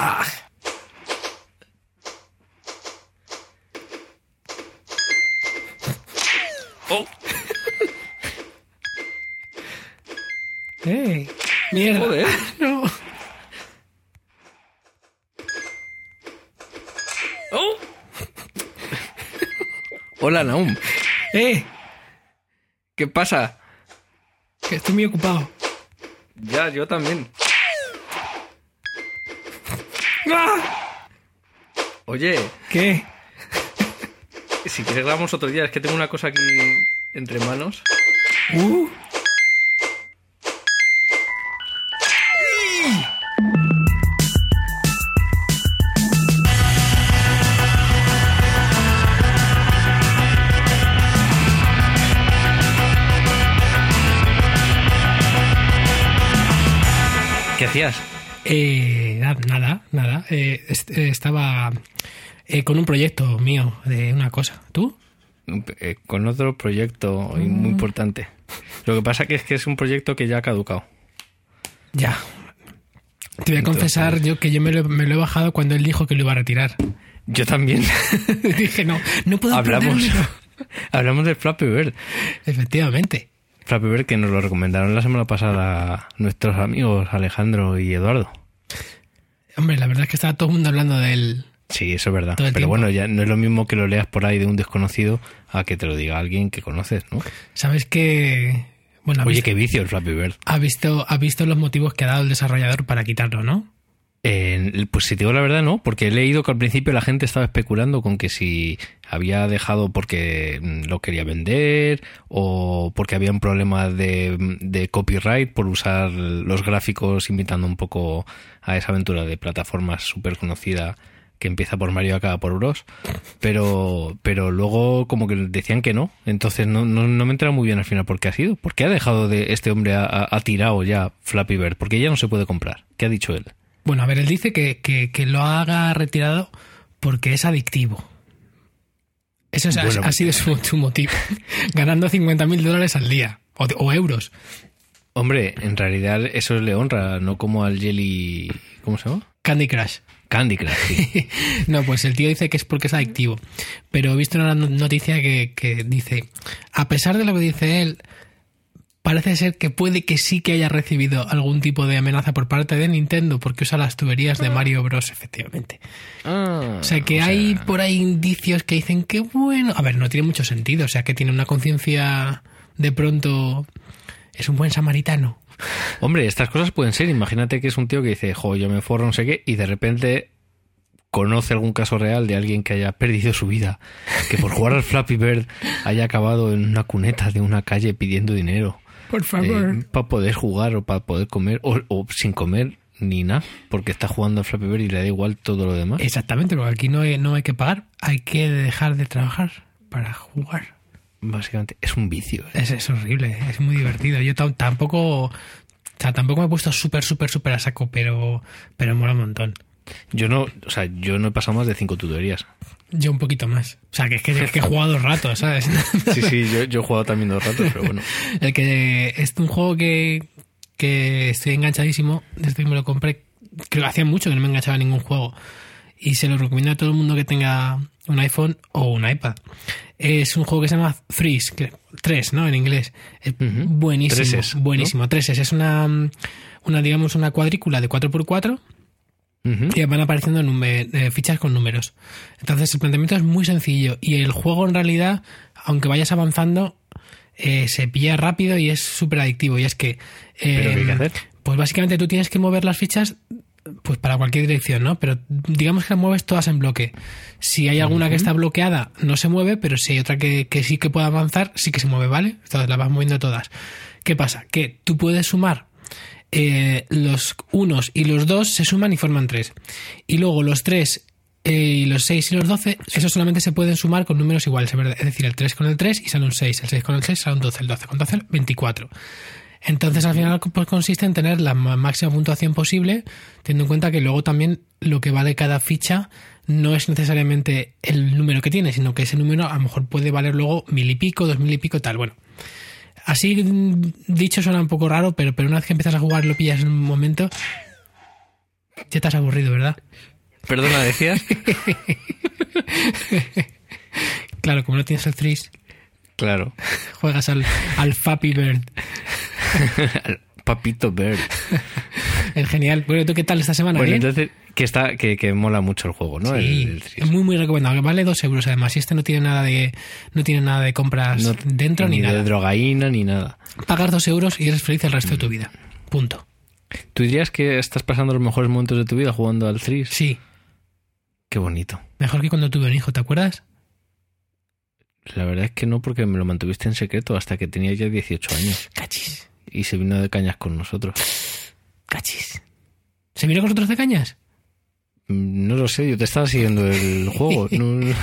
Ah. Oh, ¡Eh! ¡Mierda! Joder. No. oh. Hola, Naum. ¡Eh! ¿Qué pasa? Que estoy muy ocupado. Ya, yo también. Oye, ¿Qué? si quieres grabamos otro día, es que tengo una cosa aquí entre manos. ¡Uh! ¿Qué hacías? Eh, na- nada, nada. Eh, eh, estaba eh, con un proyecto mío de una cosa. ¿Tú? Eh, con otro proyecto muy importante. Lo que pasa que es que es un proyecto que ya ha caducado. Ya. Te voy a Entonces- confesar yo que yo me lo, me lo he bajado cuando él dijo que lo iba a retirar. Yo también. Dije, no, no puedo hablamos, hablamos de Flappy Bird. Efectivamente. Flappy Bird que nos lo recomendaron la semana pasada nuestros amigos Alejandro y Eduardo. Hombre, la verdad es que estaba todo el mundo hablando del... Sí, eso es verdad. Pero tiempo. bueno, ya no es lo mismo que lo leas por ahí de un desconocido a que te lo diga alguien que conoces, ¿no? ¿Sabes? Bueno, ha Oye, visto, qué vicio el Flappy Bird. ha visto, ha visto los motivos que ha dado el desarrollador para quitarlo, ¿no? Eh, pues si te digo la verdad, no, porque he leído que al principio la gente estaba especulando con que si había dejado porque mm, lo quería vender o porque había un problema de, de copyright por usar los gráficos imitando un poco a esa aventura de plataformas súper conocida que empieza por Mario y acaba por Bros. Pero, pero luego como que decían que no. Entonces no, no, no me entera muy bien al final por qué ha sido. ¿Por qué ha dejado de este hombre ha- ha tirado ya Flappy Bird? Porque ya no se puede comprar. ¿Qué ha dicho él? Bueno, a ver, él dice que, que, que lo haga retirado porque es adictivo. Eso es- Bueno, ha sido su, su motivo. Ganando 50.000 dólares al día. O, euros. Hombre, en realidad eso le honra, no como al Jelly... ¿Cómo se llama? Candy Crush. Candy Crush. sí. no, pues el tío dice que es porque es adictivo. Pero he visto una no- noticia que, que dice, a pesar de lo que dice él, parece ser que puede que sí que haya recibido algún tipo de amenaza por parte de Nintendo porque usa las tuberías de Mario Bros, efectivamente. Ah, O sea que hay por ahí indicios que dicen que bueno, a ver, no tiene mucho sentido, o sea que tiene una conciencia de pronto es un buen samaritano. Hombre, estas cosas pueden ser. Imagínate que es un tío que dice, jo, yo me forro no sé qué, y de repente conoce algún caso real de alguien que haya perdido su vida, que por jugar al Flappy Bird haya acabado en una cuneta de una calle pidiendo dinero Por para poder jugar o para poder comer, o, o sin comer ni nada, porque está jugando al Flappy Bird y le da igual todo lo demás. Exactamente, porque aquí no hay, no hay que pagar, hay que dejar de trabajar para jugar. Básicamente, es un vicio. ¿eh? Es, es horrible, es muy divertido. Yo tam- tampoco, o sea, tampoco me he puesto súper, súper, súper a saco, pero, pero mola un montón. Yo no, o sea, yo no he pasado más de cinco tutorías. Yo un poquito más. O sea, que es que, es que he jugado dos ratos, ¿sabes? Sí, sí, yo, yo he jugado también dos ratos, pero bueno. El que es un juego que, que estoy enganchadísimo, desde que me lo compré, creo que hacía mucho que no me enganchaba a ningún juego. Y se lo recomiendo a todo el mundo que tenga un iPhone o un iPad. Es un juego que se llama Freeze, que, 3, ¿no? En inglés. Es buenísimo. Treses, ¿no? buenísimo. Treses. Es una, una, digamos, una cuadrícula de 4x4 Y van apareciendo eh, fichas con números. Entonces el planteamiento es muy sencillo y el juego en realidad, aunque vayas avanzando, eh, se pilla rápido y es súper adictivo. Y es que... eh, ¿Pero qué hay que hacer? Pues básicamente tú tienes que mover las fichas pues para cualquier dirección, ¿no? Pero digamos que las mueves todas en bloque. Si hay alguna que está bloqueada, no se mueve, pero si hay otra que, que sí que puede avanzar, sí que se mueve, ¿vale? Entonces las vas moviendo todas. ¿Qué pasa? Que tú puedes sumar eh, los unos y los dos se suman y forman tres. Y luego los tres eh, y los seis y los doce, esos solamente se pueden sumar con números iguales, es decir, el 3 con el 3 y sale un 6, el 6 con el 6 sale un 12, el 12 con 12, 24. Entonces, al final, pues consiste en tener la ma- máxima puntuación posible, teniendo en cuenta que luego también lo que vale cada ficha no es necesariamente el número que tiene, sino que ese número a lo mejor puede valer luego mil y pico, dos mil y pico, tal. Bueno, así dicho suena un poco raro, pero, pero una vez que empiezas a jugar lo pillas en un momento. Ya te has aburrido, ¿verdad? Perdona, decías. Claro, como no tienes el Threes, claro. juegas al, al Fappy Bird. Papito Bird. Genial. Bueno, ¿tú qué tal esta semana? Bueno, ¿Bien? entonces, que está, que, que mola mucho el juego, ¿no? Sí, el es muy muy recomendable. Vale dos euros además. Y este no tiene nada de no tiene nada de compras No- dentro ni, de nada. drogaína ni nada. Pagas dos euros y eres feliz el resto de Mm. tu vida. Punto. ¿Tú dirías que estás pasando los mejores momentos de tu vida jugando al Threes? Sí, Qué bonito. mejor que cuando tuve un hijo, ¿te acuerdas? La verdad es que no, porque me lo mantuviste en secreto hasta que tenía ya 18 años. Cachis, Y se vino de cañas con nosotros. cachis. ¿Se vino con nosotros de cañas? Mm, No lo sé, yo te estaba siguiendo el juego. no-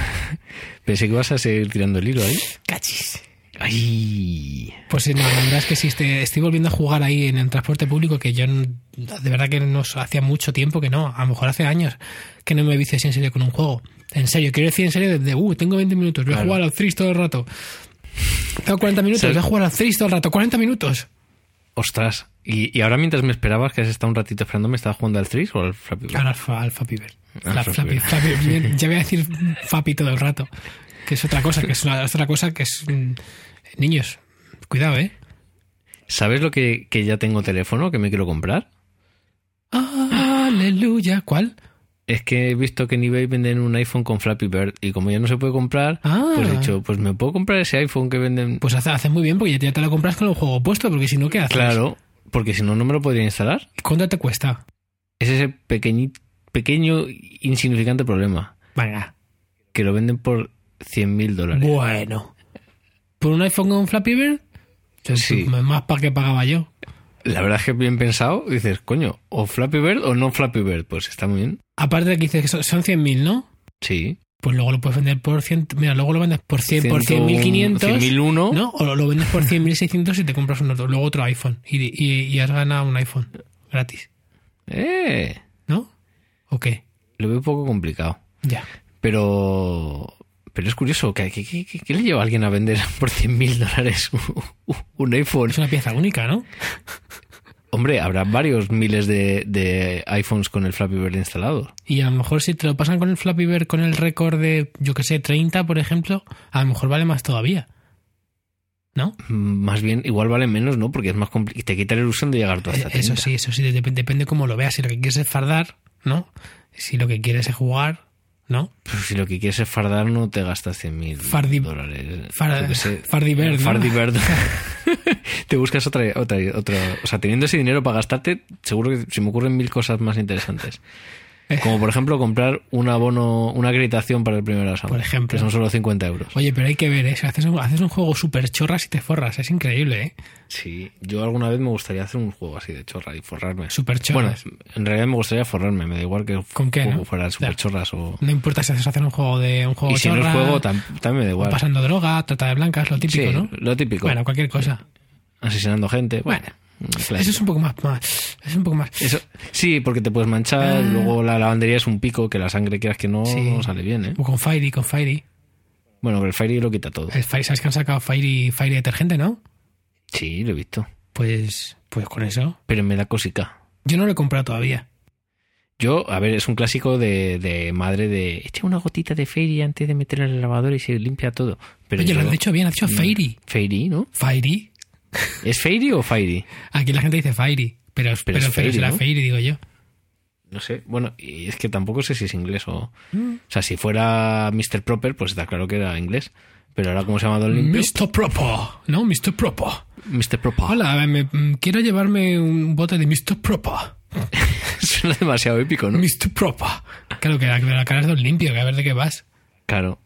Pensé que ibas a seguir tirando el hilo ahí. Cachis. ¡Ay! Pues no, la verdad es que sí, estoy volviendo a jugar ahí en el transporte público que yo de verdad que no hacía mucho tiempo que no, a lo mejor hace años que no me vicio así en serio con un juego. En serio, quiero decir en serio de, de, uh, tengo 20 minutos, voy a Claro. jugar al Threes todo el rato. Tengo 40 minutos, voy a jugar al Threes todo el rato, 40 minutos. Ostras. ¿Y, y ahora mientras me esperabas, que has estado un ratito esperando, ¿me estabas jugando al Threes o al Flappy Bird? Al, fa- al Bird. Al La- Flappy Flappy- Bird. Flappy. Ya voy a decir Fappy todo el rato. Que es otra cosa, que es, una- es otra cosa que es... mm, Niños, cuidado, ¿eh? ¿Sabes lo que, que ya tengo teléfono que me quiero comprar? Aleluya. ¿Cuál? Es que he visto que en eBay venden un iPhone con Flappy Bird y como ya no se puede comprar, Ah. pues he dicho, pues me puedo comprar ese iPhone que venden. Pues hace, hace muy bien porque ya te lo compras con el juego puesto, porque si no, ¿qué haces? claro, porque si no, no me lo podría instalar. ¿Cuánto te cuesta? Es ese pequeñi- pequeño, insignificante problema, Venga. que lo venden por 100 mil dólares. Bueno. ¿Por un iPhone con Flappy Bird? Sí. Más para que pagaba yo. La verdad es que bien pensado, dices, coño, o Flappy Bird o no Flappy Bird, pues está muy bien. Aparte de que dices que son, son 100.000, ¿no? Sí. Pues luego lo puedes vender por 100... Mira, luego lo vendes por 100, por 100.500. 100.001. ¿No? O lo vendes por 100.600 y te compras un otro, luego otro iPhone. Y, y, y has ganado un iPhone gratis. Eh, ¿No? ¿O qué? lo veo un poco complicado. Ya. Pero pero es curioso, ¿qué, qué, qué- qué le lleva a alguien a vender por 100 mil dólares un- un iPhone? Es una pieza única, ¿no? Hombre, habrá varios miles de, de iPhones con el Flappy Bird instalado. Y a lo mejor si te lo pasan con el Flappy Bird con el récord de, yo que sé, 30, por ejemplo, a lo mejor vale más todavía. ¿No? Mm, Más bien, igual vale menos, ¿no? Porque es más complicado. Y te quita la ilusión de llegar tú hasta Eh, Eso 30. sí, eso sí, dep- depende cómo lo veas. Si lo que quieres es fardar, ¿no? Si lo que quieres es jugar, ¿no? Pero si lo que quieres es fardar, no te gastas 100 mil dólares. Far- Yo qué sé. Fardi Bird, ¿no? Fardi Bird. te buscas otra, otra, otra. O sea, teniendo ese dinero para gastarte, seguro que se me ocurren mil cosas más interesantes. Como por ejemplo comprar un abono, una acreditación para el primer examen. Por ejemplo. Que son solo 50 euros. Oye, pero hay que ver, ¿eh? Si haces un, haces un juego súper chorras y te forras. Es increíble, ¿eh? Sí, yo alguna vez me gustaría hacer un juego así de chorra y forrarme. Súper Bueno, chorras. en realidad me gustaría forrarme, me da igual que ¿Con qué, no? fuera super Ya. chorras o... No importa si haces hacer un juego de un juego Y si no es juego, tam- también me da igual. pasando droga, trata de blancas, lo típico, Sí, ¿no? lo típico. Bueno, cualquier cosa. Asesinando gente. Bueno, Bueno, clásico. Eso es un poco más, más- es un poco más. Eso- sí, porque te puedes manchar, Ah. luego la lavandería es un pico, que la sangre quieras que no, Sí. no sale bien, ¿eh? O con Fairy, con Fairy. Bueno, pero el Fairy lo quita todo. El Fairy, ¿sabes que han sacado Fairy, Fairy detergente, no? Sí, lo he visto. Pues, pues con eso. Pero me da cosica. Yo no lo he comprado todavía. Yo, a ver, es un clásico de, de madre de echa una gotita de Fairy antes de meterla en el lavador y se limpia todo. Pero Oye, yo- lo has dicho bien, has dicho Mm. Fairy. Fairy, ¿no? Fairy. ¿Es Fairy o Fairy? Aquí la gente dice Fairy. Pero, pero, es Fairy, será ¿no? Fairy, digo yo. No sé. Bueno, y es que tampoco sé si es inglés o... Mm. O sea, si fuera Mr. Proper, pues está claro que era inglés. Pero ahora, ¿cómo se llama Don Limpio? Mr. Proper. No, Mr. Proper. Mr. Proper. Hola, me- mm, quiero llevarme un bote de Mr. Proper. Suena demasiado épico, ¿no? Mr. Proper. Claro que la, cara es de un limpio, que a ver de qué vas. Claro.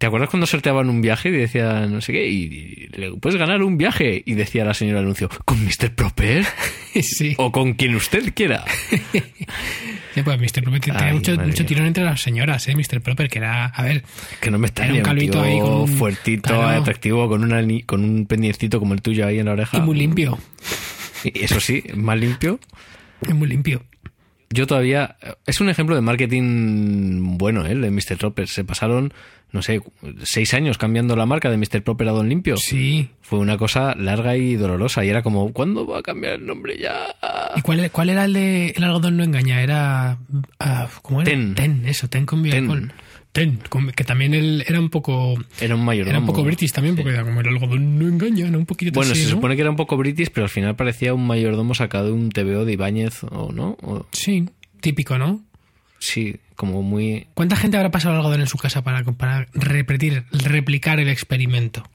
¿Te acuerdas cuando sorteaban un viaje y decían no sé qué? Y, le- puedes ganar un viaje. Y decía la señora anuncio, ¿con Mr. Proper? sí. o con quien usted quiera. Sí, pues Mr. Proper tiene Ay, mucho, mucho tirón entre las señoras, ¿eh? Mr. Proper, que era, a ver, Que no me Era extraña. un calvito tío ahí con un- fuertito, Claro. atractivo, con, una, con un pendientito como el tuyo ahí en la oreja. y muy limpio. Y Eso sí, más limpio. Es muy limpio. Yo todavía... Es un ejemplo de marketing bueno, ¿eh? El de Mr. Proper. Se pasaron, no sé, seis años cambiando la marca de Mr. Proper a Don Limpio. Sí. Fue una cosa larga y dolorosa. Y era como, ¿cuándo va a cambiar el nombre ya? ¿Y cuál, cuál era el de el algodón no engaña? Era... ah, ¿Cómo era? Ten. Ten, eso, Ten con Ten. Ten, que también él era un poco... Era un mayordomo. Era un poco british también, porque era como el algodón no engaña, un poquito Bueno, así, se ¿no? supone que era un poco british, pero al final parecía un mayordomo sacado de un TVO de Ibáñez, ¿o no? O- Sí, típico, ¿no? sí, como muy... ¿Cuánta gente habrá pasado algodón en su casa para, para repetir, replicar el experimento?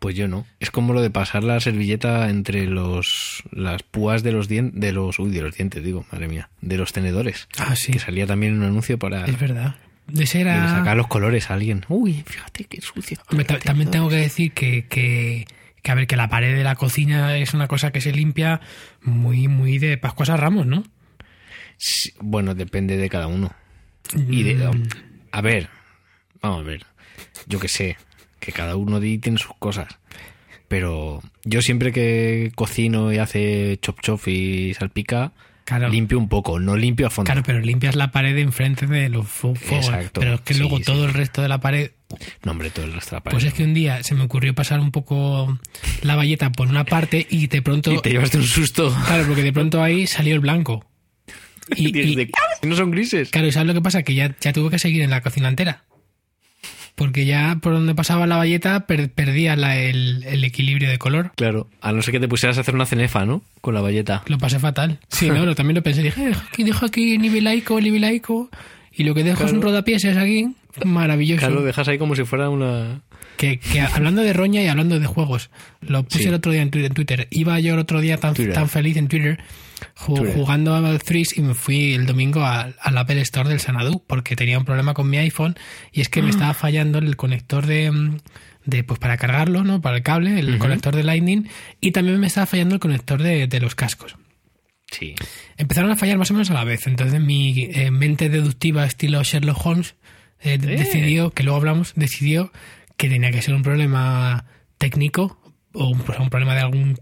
Pues yo no. Es como lo de pasar la servilleta entre los las púas de los dientes, de los, uy, de los dientes, digo, madre mía, de los tenedores. Ah, sí, Que salía también un anuncio para es verdad. De era... sacar los colores a alguien. Uy, fíjate qué sucio. También tengo que decir que, que, que, a ver, que la pared de la cocina es una cosa que se limpia muy, muy de Pascuas a Ramos, ¿no? Sí, bueno, depende de cada uno. Y de, Mm, a ver, vamos a ver. Yo que sé, que cada uno de ahí tiene sus cosas. Pero yo siempre que cocino y hace chop chop y salpica, Claro. limpio un poco, no limpio a fondo. Claro, pero limpias la pared enfrente de los fu- fuegos. Exacto. Pero es que Sí, luego sí. todo el resto de la pared. No, hombre, todo el resto de la Pues pared. es que un día se me ocurrió pasar un poco la valleta por una parte y de pronto. Y te llevaste un susto. Claro, porque de pronto ahí salió el blanco. Y, y- "¿De no son grises. claro, ¿y sabes lo que pasa? Que ya, ya tuve que seguir en la cocina entera. Porque ya por donde pasaba la valleta per- perdía la- el, el equilibrio de color. Claro, a no ser que te pusieras a hacer una cenefa, ¿no? Con la valleta. Lo pasé fatal. Sí, no, lo- también lo pensé. Dije, "Eh, aquí dejo aquí nivelaico, nivelaico. Y lo que dejo es un rodapiés es aquí. Maravilloso. Claro, lo dejas ahí como si fuera una... Que, que hablando de roña y hablando de juegos, lo puse Sí. el otro día en Twitter. Iba yo el otro día tan, Twitter. tan feliz en Twitter. Jugando a Threes y me fui el domingo al, al Apple Store del Sanadu porque tenía un problema con mi iPhone y es que me estaba fallando el conector de, mm, de pues para cargarlo, ¿no? Para el cable, el conector de Lightning y también me estaba fallando el conector de, de los cascos. Sí. Empezaron a fallar más o menos a la vez. Entonces mi eh, mente deductiva estilo Sherlock Holmes eh, Eh. decidió, que luego hablamos, decidió que tenía que ser un problema técnico o un, pues, un problema de algún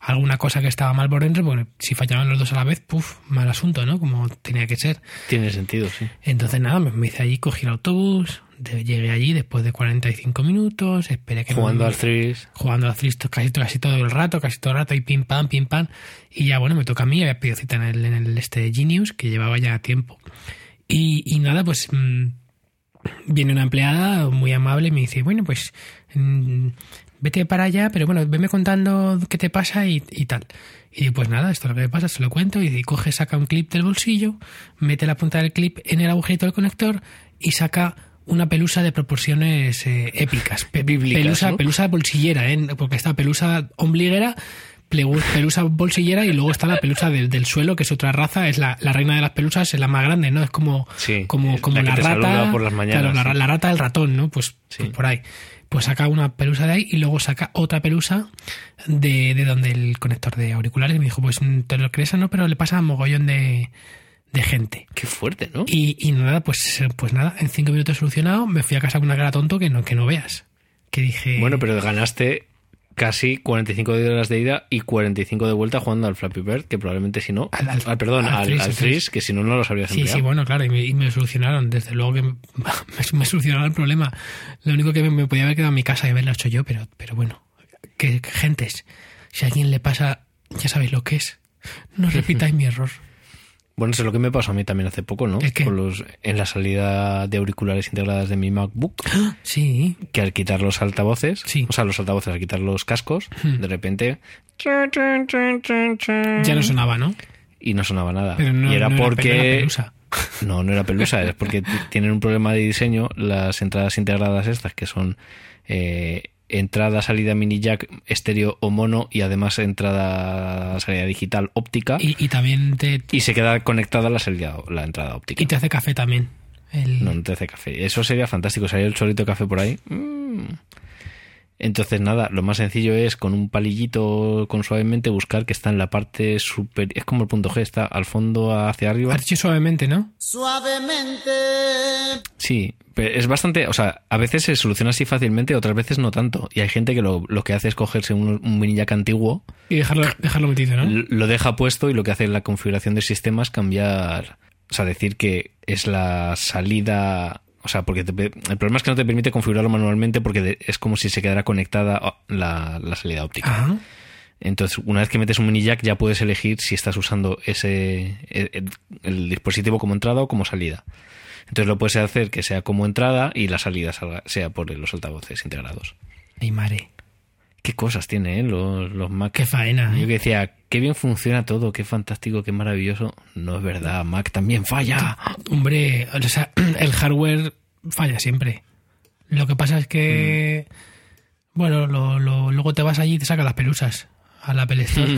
alguna cosa que estaba mal por dentro, porque si fallaban los dos a la vez, puf, mal asunto, ¿no? Como tenía que ser. Tiene sentido, sí. Entonces nada, me, me hice allí, cogí el autobús, de- llegué allí después de 45 minutos, esperé que me- Jugando al Threes. jugando al Threes casi, casi todo el rato, casi todo el rato, y pim pam, pim pam. Y ya, bueno, me toca a mí, había pedido cita en el, en el este Genius, que llevaba ya tiempo. Y, y nada, pues mm, viene una empleada muy amable y me dice, bueno, pues mm, vete para allá, pero bueno, veme contando qué te pasa y, y tal. Y digo, pues nada, esto es lo que me pasa, se lo cuento. Y coge, saca un clip del bolsillo, mete la punta del clip en el agujerito del conector y saca una pelusa de proporciones eh, épicas. Pe- Bíblicas, pelusa, ¿no? pelusa bolsillera, ¿eh? porque está pelusa ombliguera, pelusa bolsillera y luego está la pelusa del, del suelo, que es otra raza, es la, la reina de las pelusas, es la más grande, ¿no? Es como, Sí, como, como la rata. por las mañanas, claro, la, ra- sí. la rata del ratón, ¿no? Pues, Sí. pues por ahí. Pues saca una pelusa de ahí y luego saca otra pelusa de, de donde el conector de auriculares. Y me dijo, pues te lo crees o no, pero le pasa a mogollón de, de gente. Qué fuerte, ¿no? Y, y nada, pues, pues nada, en cinco minutos solucionado, me fui a casa con una cara tonto que no, que no veas. Que dije. Bueno, pero ganaste casi 45 de horas de ida y 45 de vuelta jugando al Flappy Bird, que probablemente si no... Al- al- ah, perdón, al al, al al Threes. que si no, no los habrías Sí, empleado. sí, bueno, claro, y me, y me solucionaron. Desde luego que me, me solucionaron el problema. Lo único que me, me podía haber quedado en mi casa y haberlo hecho yo, pero, pero bueno, que, que gentes, si a alguien le pasa, ya sabéis lo que es. No repitáis mi error. Bueno, eso es lo que me pasó a mí también hace poco, ¿no? Con los, en la salida de auriculares integradas de mi MacBook, Sí, que al quitar los altavoces, Sí. o sea, los altavoces, al quitar los cascos, Hmm. de repente... ya no sonaba, ¿no? Y no sonaba nada. Pero no, y era no porque... no era pelusa. No, no era pelusa, es porque tienen un problema de diseño las entradas integradas estas, que son eh, entrada, salida mini jack, estéreo o mono y además entrada, salida digital óptica y, Y, y también te, se queda conectada la salida, la entrada óptica. y te hace café también. El- No, no te hace café. Eso sería fantástico, salir el chorrito de café por ahí. Mm. Entonces, nada, lo más sencillo es con un palillito, con suavemente, buscar que está en la parte superior. Es como el punto G, está al fondo hacia arriba. Has dicho suavemente, ¿no? Suavemente. Sí, es bastante, o sea, a veces se soluciona así fácilmente, otras veces no tanto. Y hay gente que lo, lo que hace es cogerse un, un mini jack antiguo, Y dejarlo, dejarlo metido, ¿no? lo deja puesto y lo que hace en la configuración del sistema es cambiar, o sea, decir que es la salida, o sea, porque te el problema es que no te permite configurarlo manualmente porque es como si se quedara conectada la, la salida óptica. Ajá. Entonces, una vez que metes un mini jack ya puedes elegir si estás usando ese el, el- el dispositivo como entrada o como salida. Entonces lo puedes hacer que sea como entrada y la salida salga- sea por los altavoces integrados. Ay, madre. Qué cosas tiene, ¿eh? Los, los Mac. Qué faena, Yo ¿eh? que decía, qué bien funciona todo, qué fantástico, qué maravilloso. No es verdad, Mac también falla. Hombre, o sea, el hardware falla siempre. Lo que pasa es que, bueno, lo, lo- luego te vas allí y te sacas las pelusas a la Apple Store.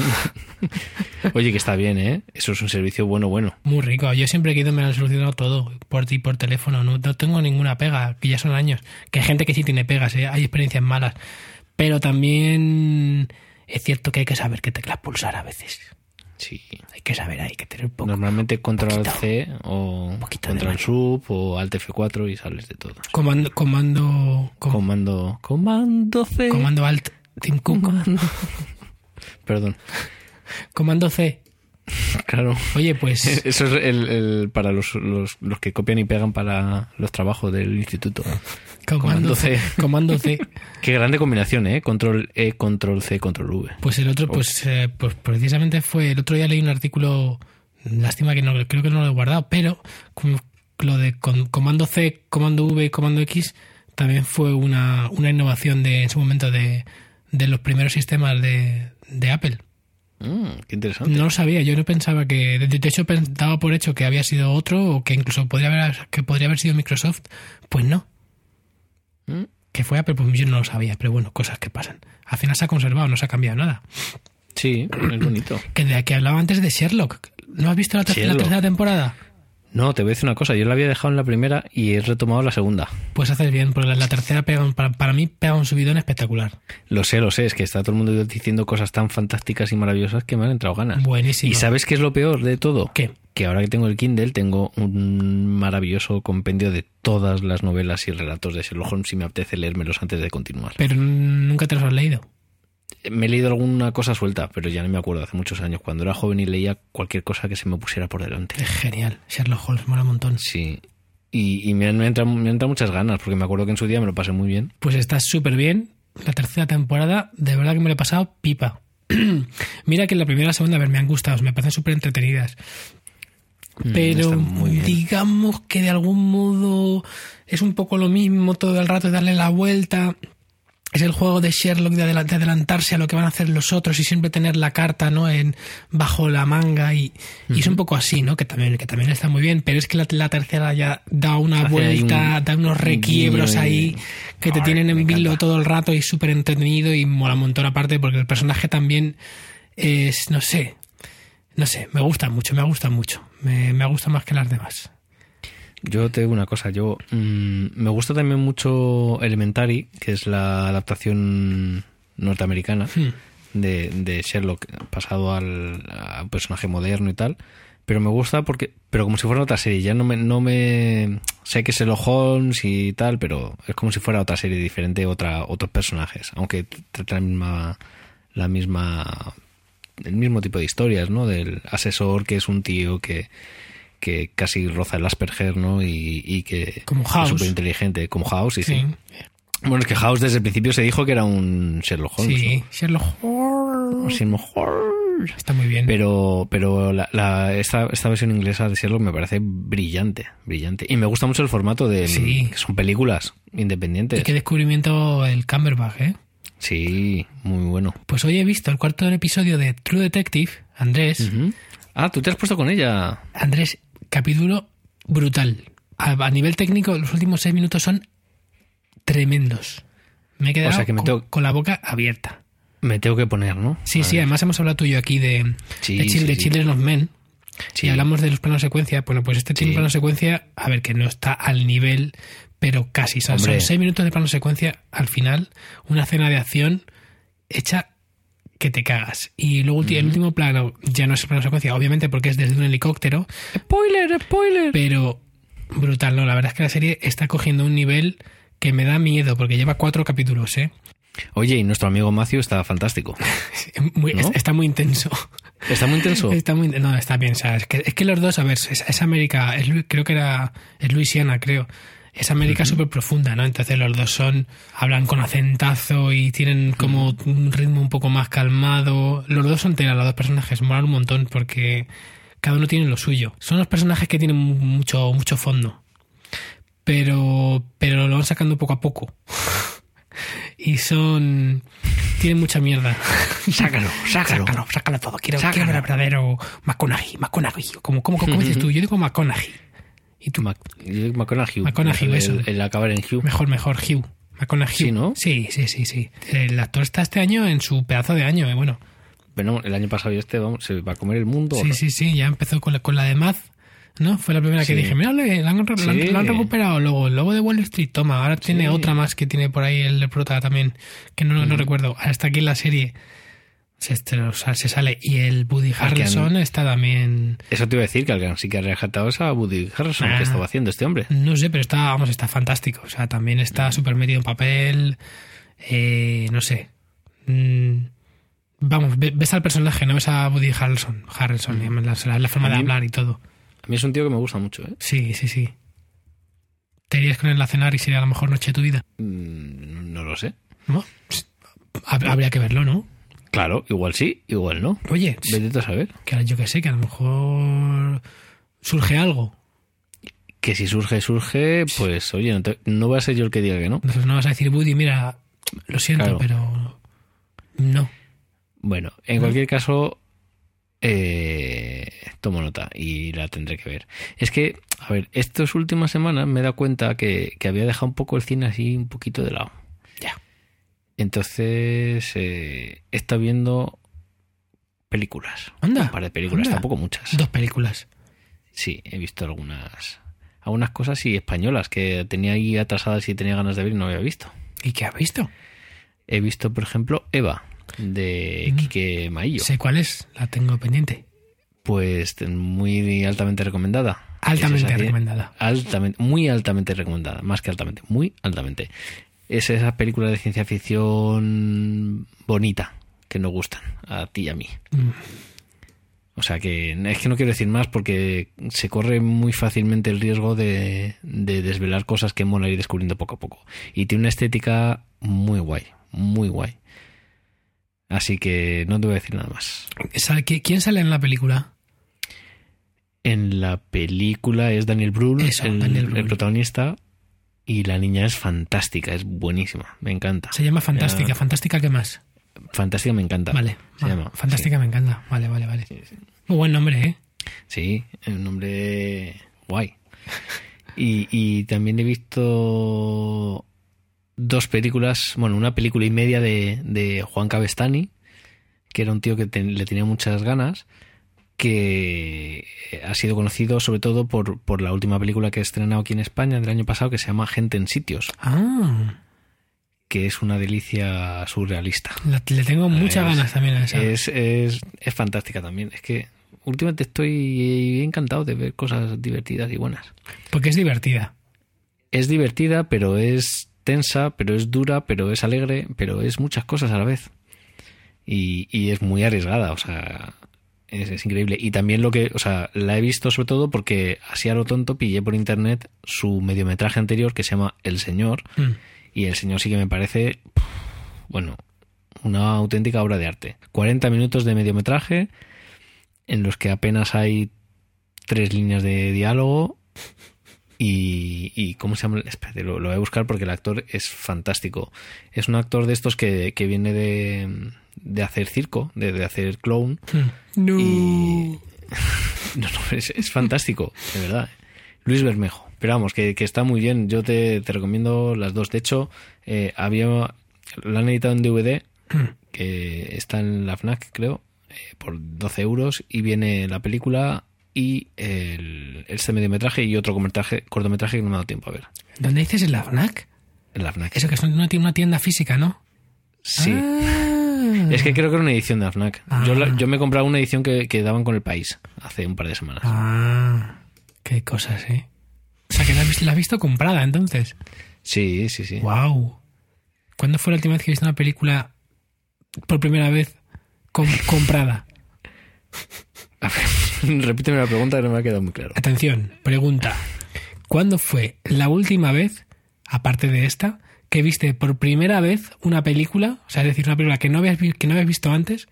Oye, que está bien, ¿eh? Eso es un servicio bueno, bueno. Muy rico. Yo siempre he querido me lo han solucionado todo por ti, por teléfono. No, no tengo ninguna pega, que ya son años. Que hay gente que sí tiene pegas, ¿eh? hay experiencias malas. Pero también es cierto que hay que saber qué teclas pulsar a veces. Sí. Hay que saber, hay que tener un poco. Normalmente control poquito. C o control sub o alt F4 y sales de todo. Comando, comando, com- Comando. Comando C. comando alt, Tim Cook. Perdón. Comando C. Claro. Oye, pues Eso es el, el- para los, los, los que copian y pegan para los trabajos del instituto. comando Comando C. Comando C. Qué grande combinación, ¿eh? Control E, control C, control V. Pues el otro, pues, eh, pues precisamente fue. El otro día leí un artículo. Lástima que no, creo que no lo he guardado, pero lo de con- comando C, comando V y comando X también fue una, una innovación de, en su momento de, de los primeros sistemas de, de Apple. Mm, qué interesante. No lo sabía, yo no pensaba que. De, hecho, daba por hecho que había sido otro o que incluso podría haber, que podría haber sido Microsoft. Pues no. Mm. Que fue Apple, pues yo no lo sabía, pero bueno, cosas que pasan. Al final se ha conservado, no se ha cambiado nada. Sí, es bonito. Que de que hablaba antes de Sherlock. ¿No has visto la, ter- la tercera temporada? No, te voy a decir una cosa. Yo la había dejado en la primera y he retomado la segunda. Pues haces bien, porque la, tercera pega un- para, para mí pega un subidón espectacular. Lo sé, lo sé. Es que está todo el mundo diciendo cosas tan fantásticas y maravillosas que me han entrado ganas. Buenísimo. ¿Y sabes qué es lo peor de todo? ¿Qué? Que ahora que tengo el Kindle tengo un maravilloso compendio de todas las novelas y relatos de Sherlock Holmes y me apetece leérmelos antes de continuar. Pero nunca te los has leído. Me he leído alguna cosa suelta, pero ya no me acuerdo hace muchos años, cuando era joven y leía cualquier cosa que se me pusiera por delante. Es genial. Sherlock Holmes mola un montón. Sí. Y, y me, han, me, han entrado, me han entrado muchas ganas, porque me acuerdo que en su día me lo pasé muy bien. Pues está súper bien. La tercera temporada, de verdad que me lo he pasado pipa. Mira que la primera y la segunda, a ver, me han gustado, me parecen súper entretenidas. Mm, Pero digamos que de algún modo es un poco lo mismo todo el rato, darle la vuelta. Es el juego de Sherlock de, adela- de adelantarse a lo que van a hacer los otros y siempre tener la carta no en bajo la manga y, y es un poco así, ¿no? Que también, que también está muy bien, pero es que la, la tercera ya da una Hace vuelta, un- da unos un requiebros ahí que te Ay, tienen en vilo todo el rato y súper entretenido y mola un montón aparte porque el personaje también es, no sé, no sé, me gusta mucho, me gusta mucho, me, me gusta más que las demás. Yo te digo una cosa, yo mm, me gusta también mucho Elementary, que es la adaptación norteamericana Hmm. de, de Sherlock pasado al a un personaje moderno y tal. Pero me gusta porque, pero como si fuera otra serie, ya no me, no me sé que es Sherlock Holmes y tal, pero es como si fuera otra serie diferente, otra, otros personajes, aunque trata la misma, la misma, el mismo tipo de historias, ¿no? Del asesor que es un tío que, que casi roza el Asperger, ¿no? Y, y que Como House. es súper inteligente, como House, sí, sí. Sí, Bueno, es que House desde el principio se dijo que era un Sherlock Holmes. sí, ¿no? Sherlock Holmes. Sherlock Holmes. Está muy bien. Pero, pero la, la- esta, esta versión inglesa de Sherlock me parece brillante, brillante. Y me gusta mucho el formato de Sí. que son películas independientes. Y qué descubrimiento el Cumberbatch, ¿eh? Sí, muy bueno. Pues hoy he visto el cuarto episodio de True Detective, Andrés. Ah, tú te has puesto con ella. Andrés, capítulo brutal. A, a nivel técnico, los últimos seis minutos son tremendos. Me he quedado sea que me con, tengo- con la boca abierta. Me tengo que poner, ¿no? Sí, A sí, ver. además hemos hablado tú y yo aquí de, Sí, de, Chil- sí, de sí. Children of Men. Y hablamos de los planos secuencia. Bueno, pues este tiene plano secuencia, a ver, que no está al nivel, pero casi. Son, son seis minutos de plano secuencia al final, una escena de acción hecha que te cagas. Y luego el último plano ya no es plano secuencia, obviamente porque es desde un helicóptero, Spoiler, spoiler. pero Brutal, no, la verdad es que la serie está cogiendo un nivel que me da miedo, porque lleva cuatro capítulos, ¿eh? Oye, y nuestro amigo Matthew está fantástico. Muy- ¿No? es- Está muy intenso. ¿Está muy intenso? Está muy, no, está bien, o sea, es que, es que los dos, a ver, es, es América, es creo que era, es Luisiana, creo. Es América súper profunda, ¿no? Entonces los dos son, hablan con acentazo y tienen como un ritmo un poco más calmado. Los dos son tela, los dos personajes, molan un montón porque cada uno tiene lo suyo. Son los personajes que tienen mucho, mucho fondo. Pero, pero lo van sacando poco a poco. Y son, tienen mucha mierda. Sácalo, sácalo. Sácalo, sácalo todo. Quiero, Sácalo. quiero verdadero McConaughey. McConaughey. ¿Cómo, cómo, cómo dices tú? Yo digo McConaughey. Y tú, Mac- McConaughey. McConaughey, el, eso. el, el acabar en Hugh. mejor, mejor, Hugh. McConaughey. Sí, ¿no? Sí, sí, sí, sí. El actor está este año en su pedazo de año, eh, bueno. Bueno, el año pasado y este, vamos, se va a comer el mundo. Sí, sí, sí. Ya empezó con la, con la de Math. ¿No? Fue la primera que dije, mira, la han, Sí. recuperado luego. El lobo de Wall Street, toma. Ahora tiene Sí. otra más que tiene por ahí el prota también, que no, no Mm. recuerdo. Está aquí en la serie. Se, sale. Y el Woody Harrelson está también. Eso te iba a decir que alguien sí que ha rescatado es a Woody Harrelson, Ah. que estaba haciendo este hombre. No sé, pero está, vamos, está fantástico. O sea, también Mm. está súper metido en papel. Eh, no sé. Mm, vamos, ve- ves al personaje, no ves a Woody Harrelson. Harrelson, digamos, la, forma Mm. A de hablar y todo. A mí es un tío que me gusta mucho, ¿eh? Sí, sí, sí. Te irías con él a cenar y sería la mejor noche de tu vida. Mm, No lo sé. ¿No? Hab- Habría que verlo, ¿no? Claro, igual sí, igual no. Oye, Vete a saber. que yo que sé, que a lo mejor surge algo. Que si surge, surge, pues oye, no, te- no va a ser yo el que diga que no. Entonces no vas a decir, Woody, mira, lo siento, Claro. pero no. Bueno, en cualquier caso, eh, tomo nota y la tendré que ver. Es que, a ver, estas últimas semanas me he dado cuenta que, que había dejado un poco el cine así un poquito de lado. Entonces, eh, he estado viendo películas. Anda, Un par de películas, anda. tampoco muchas. Dos películas. Sí, he visto algunas algunas cosas y españolas que tenía ahí atrasadas y tenía ganas de ver y no había visto. ¿Y qué has visto? He visto, por ejemplo, Eva, de Mm. Quique Maillo. Sé cuál es, la tengo pendiente. Pues muy altamente recomendada. Altamente recomendada. Altamente, muy altamente recomendada, más que altamente, muy altamente. Es esa película de ciencia ficción bonita que nos gustan a ti y a mí. Mm. O sea que es que no quiero decir más porque se corre muy fácilmente el riesgo de, de desvelar cosas que mola ir descubriendo poco a poco. Y tiene una estética muy guay, muy guay. Así que no te voy a decir nada más. ¿Sabe qui- ¿Quién sale en la película? En la película es Daniel Brühl, Eso, el, Daniel el Brühl. protagonista, y la niña es fantástica, es buenísima, me encanta. Se llama Fantástica. Ya. ¿Fantástica qué más? Fantástica me encanta. Vale. Se ah, llama. Fantástica me encanta. Vale, vale, vale. Muy buen nombre, ¿eh? Sí, un nombre guay. Y, y también he visto dos películas, bueno, una película y media de, de Juan Cabestani, que era un tío que te- le tenía muchas ganas, que ha sido conocido sobre todo por, por la última película que he estrenado aquí en España del año pasado, que se llama Gente en Sitios, Ah, que es una delicia surrealista. le tengo muchas Es- ganas también a esa. Es, es, es fantástica también. Es que últimamente estoy encantado de ver cosas divertidas y buenas. Porque es divertida. Es divertida, pero es tensa, pero es dura, pero es alegre, pero es muchas cosas a la vez. Y, y es muy arriesgada, o sea, es, es increíble. Y también lo que, o sea, la he visto sobre todo porque así a lo tonto pillé por internet su mediometraje anterior que se llama El Señor. Mm. Y El Señor sí que me parece, bueno, una auténtica obra de arte. 40 minutos de mediometraje en los que apenas hay tres líneas de diálogo y, y ¿cómo se llama? Espérate, lo, lo voy a buscar porque el actor es fantástico. Es un actor de estos que, que viene de, de hacer circo, de, de hacer clown. Mm. No. Y- No, no, es, es fantástico, de verdad. Luis Bermejo. Pero vamos, que, que está muy bien. Yo te, te recomiendo las dos. De hecho, eh, había la han editado en DVD, Mm. que está en la FNAC, creo, eh, por 12 euros. Y viene la película y el, este mediometraje y otro cortometraje, cortometraje que no me ha dado tiempo a ver. ¿Dónde dices en la FNAC? En la FNAC. Eso que es una una tienda física, ¿no? Sí. Ah. Es que creo que era una edición de la FNAC. Ah. Yo, me he comprado una edición que, que daban con el país hace un par de semanas. Ah, qué cosas, ¿eh? sea, que la has, visto, la has visto comprada entonces. Sí, sí, sí. Wow. ¿Cuándo fue la última vez que viste una película por primera vez com- comprada? A ver, repíteme la pregunta que no me ha quedado muy claro. Atención, pregunta. ¿Cuándo fue la última vez, aparte de esta, que viste por primera vez una película, o sea, es decir, una película que no habías, vi- que no habías visto antes,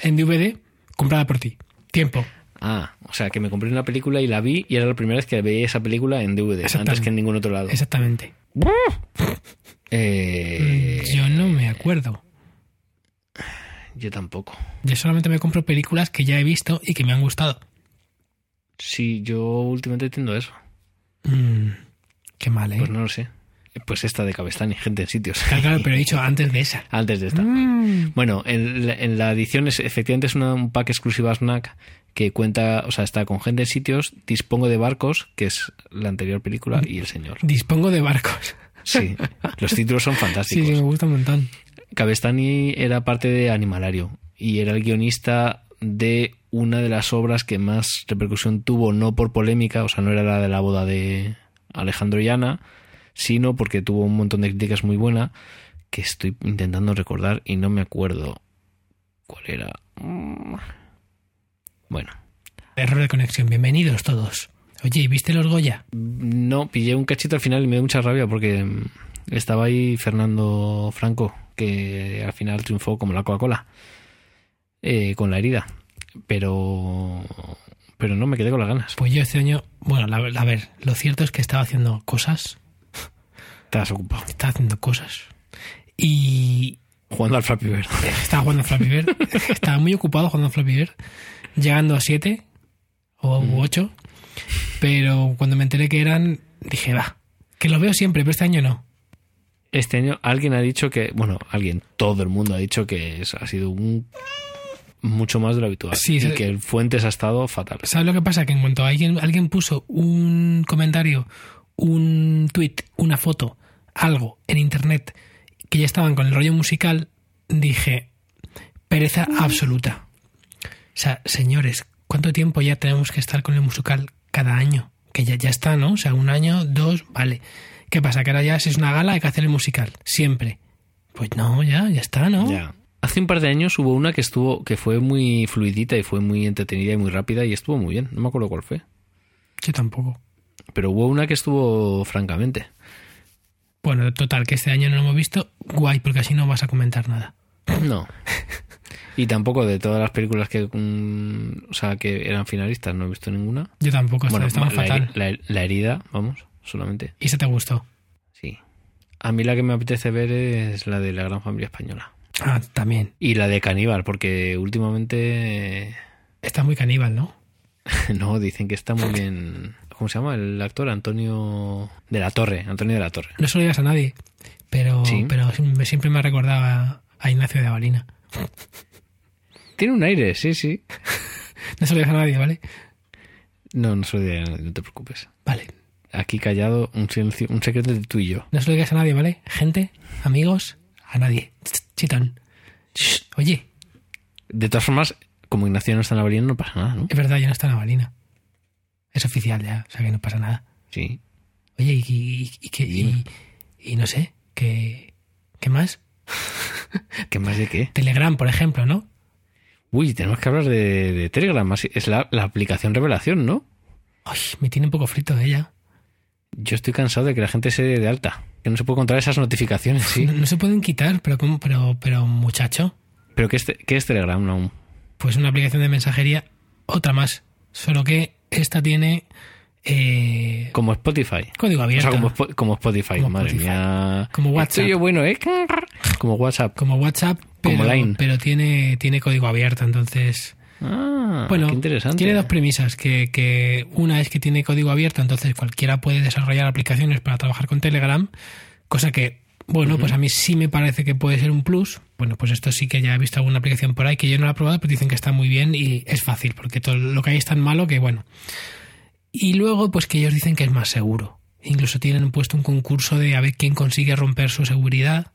en DVD, comprada por ti? Tiempo. Ah, o sea, que me compré una película y la vi y era la primera vez que veía esa película en DVD, antes que en ningún otro lado. Exactamente. Eh, Yo no me acuerdo. yo tampoco. Yo solamente me compro películas que ya he visto y que me han gustado. Sí, yo últimamente entiendo eso. Mm, qué mal, ¿eh? Pues no lo sé. Pues esta de Cabestani, gente en sitios. Claro, claro, pero he dicho antes de esa. Antes de esta. Mm, Bueno, en la, en la edición es, efectivamente es una- un pack exclusiva Snack que cuenta, o sea, está con gente en sitios, dispongo de barcos, que es la anterior película, y el señor. dispongo de barcos. Sí, los títulos son fantásticos. sí, me gusta un montón. Cabestani era parte de Animalario y era el guionista de una de las obras que más repercusión tuvo, no por polémica, o sea, no era la de la boda de Alejandro y Ana, sino porque tuvo un montón de críticas muy buenas que estoy intentando recordar y no me acuerdo cuál era. Mm. Bueno, Error de conexión. Bienvenidos todos. Oye, ¿y viste los Goya? no, pillé un cachito al final y me dio mucha rabia porque mm, estaba ahí Fernando Franco, que al final triunfó como la Coca-Cola, eh, con la herida. Pero, pero no me quedé con las ganas. Pues yo este año, bueno, la, a ver, lo cierto es que estaba haciendo cosas. Estás ocupado. Estaba haciendo cosas. Y Jugando al Flappy Bird. estaba jugando a Flappy Bird. estaba muy ocupado jugando a Flappy Bird. Llegando a 7 o 8. Pero cuando me enteré que eran, dije, va, que lo veo siempre, pero este año no. Este año alguien ha dicho que, bueno, alguien, todo el mundo ha dicho que es- ha sido un mucho más de lo habitual. Sí, y que el Fuentes ha estado fatal. ¿Sabes lo que pasa? Que en cuanto alguien, alguien puso un comentario, un tweet, una foto, algo en internet que ya estaban con el rollo musical, dije, pereza absoluta. O sea, señores, ¿cuánto tiempo ya tenemos que estar con el musical cada año? Que ya, ya está, ¿no? O sea, un año, dos, vale. ¿Qué pasa? Que ahora ya si es una gala hay que hacer el musical, siempre. Pues no, ya, ya está, ¿no? Ya. Hace un par de años hubo una que estuvo, que fue muy fluidita y fue muy entretenida y muy rápida y estuvo muy bien. No me acuerdo cuál fue. Yo tampoco. Pero hubo una que estuvo francamente. Bueno, total, que este año no lo hemos visto. Guay, porque así no vas a comentar nada. No. Y tampoco de todas las películas que, mm, o sea, que eran finalistas, no he visto ninguna. Yo tampoco, Bueno, estaba la, fatal. la- la herida, vamos, solamente. ¿Y se te gustó? Sí. A mí la que me apetece ver es la de la gran familia española. Ah, también. Y la de Caníbal, porque últimamente Está muy caníbal, ¿no? no dicen que está muy bien. ¿Cómo se llama el actor? Antonio de la Torre. Antonio de la Torre. No se lo digas a nadie, pero, Sí. pero siempre me recordaba a Ignacio de Avalina. Tiene un aire, sí, sí. No se lo digas a nadie, ¿vale? No, no se lo diré, no te preocupes. Vale. Aquí callado, un, silencio, un secreto de tú y yo. No se lo digas a nadie, ¿vale? Gente, amigos, a nadie. Ch- Chitón. Oye, De todas formas, como Ignacio no está en la varilla, no pasa nada, ¿no? es verdad, ya no está en Avalina. Es oficial ya, o sea que no pasa nada. Sí. Oye, y, y, y, que- y- y no sé, ¿qué, ¿qué más? ¿Qué más de qué? Telegram, por ejemplo, ¿no? Uy, tenemos que hablar de, de Telegram. Es la, la aplicación revelación, ¿no? Ay, me tiene un poco frito ella. Yo estoy cansado de que la gente se dé de alta. Que no se puede controlar esas notificaciones, sí. No, no se pueden quitar, pero, ¿cómo? pero, pero muchacho, ¿Pero qué es, qué es Telegram aún? pues una aplicación de mensajería, otra más. Solo que esta tiene eh, Como Spotify. código O abierto. sea, como, Spo- como Spotify. Como Madre Spotify. mía. Como WhatsApp. Estoy yo bueno, ¿eh? Como WhatsApp. como WhatsApp, pero, Como Line. pero tiene, tiene código abierto, entonces... Ah, Bueno, qué interesante. tiene dos premisas, que, que una es que tiene código abierto, entonces cualquiera puede desarrollar aplicaciones para trabajar con Telegram, cosa que, bueno, pues a mí sí me parece que puede ser un plus. Bueno, pues esto sí que ya he visto alguna aplicación por ahí que yo no la he probado, pero dicen que está muy bien y es fácil, porque todo lo que hay es tan malo que, bueno. Y luego, pues que ellos dicen que es más seguro. Incluso tienen puesto un concurso de a ver quién consigue romper su seguridad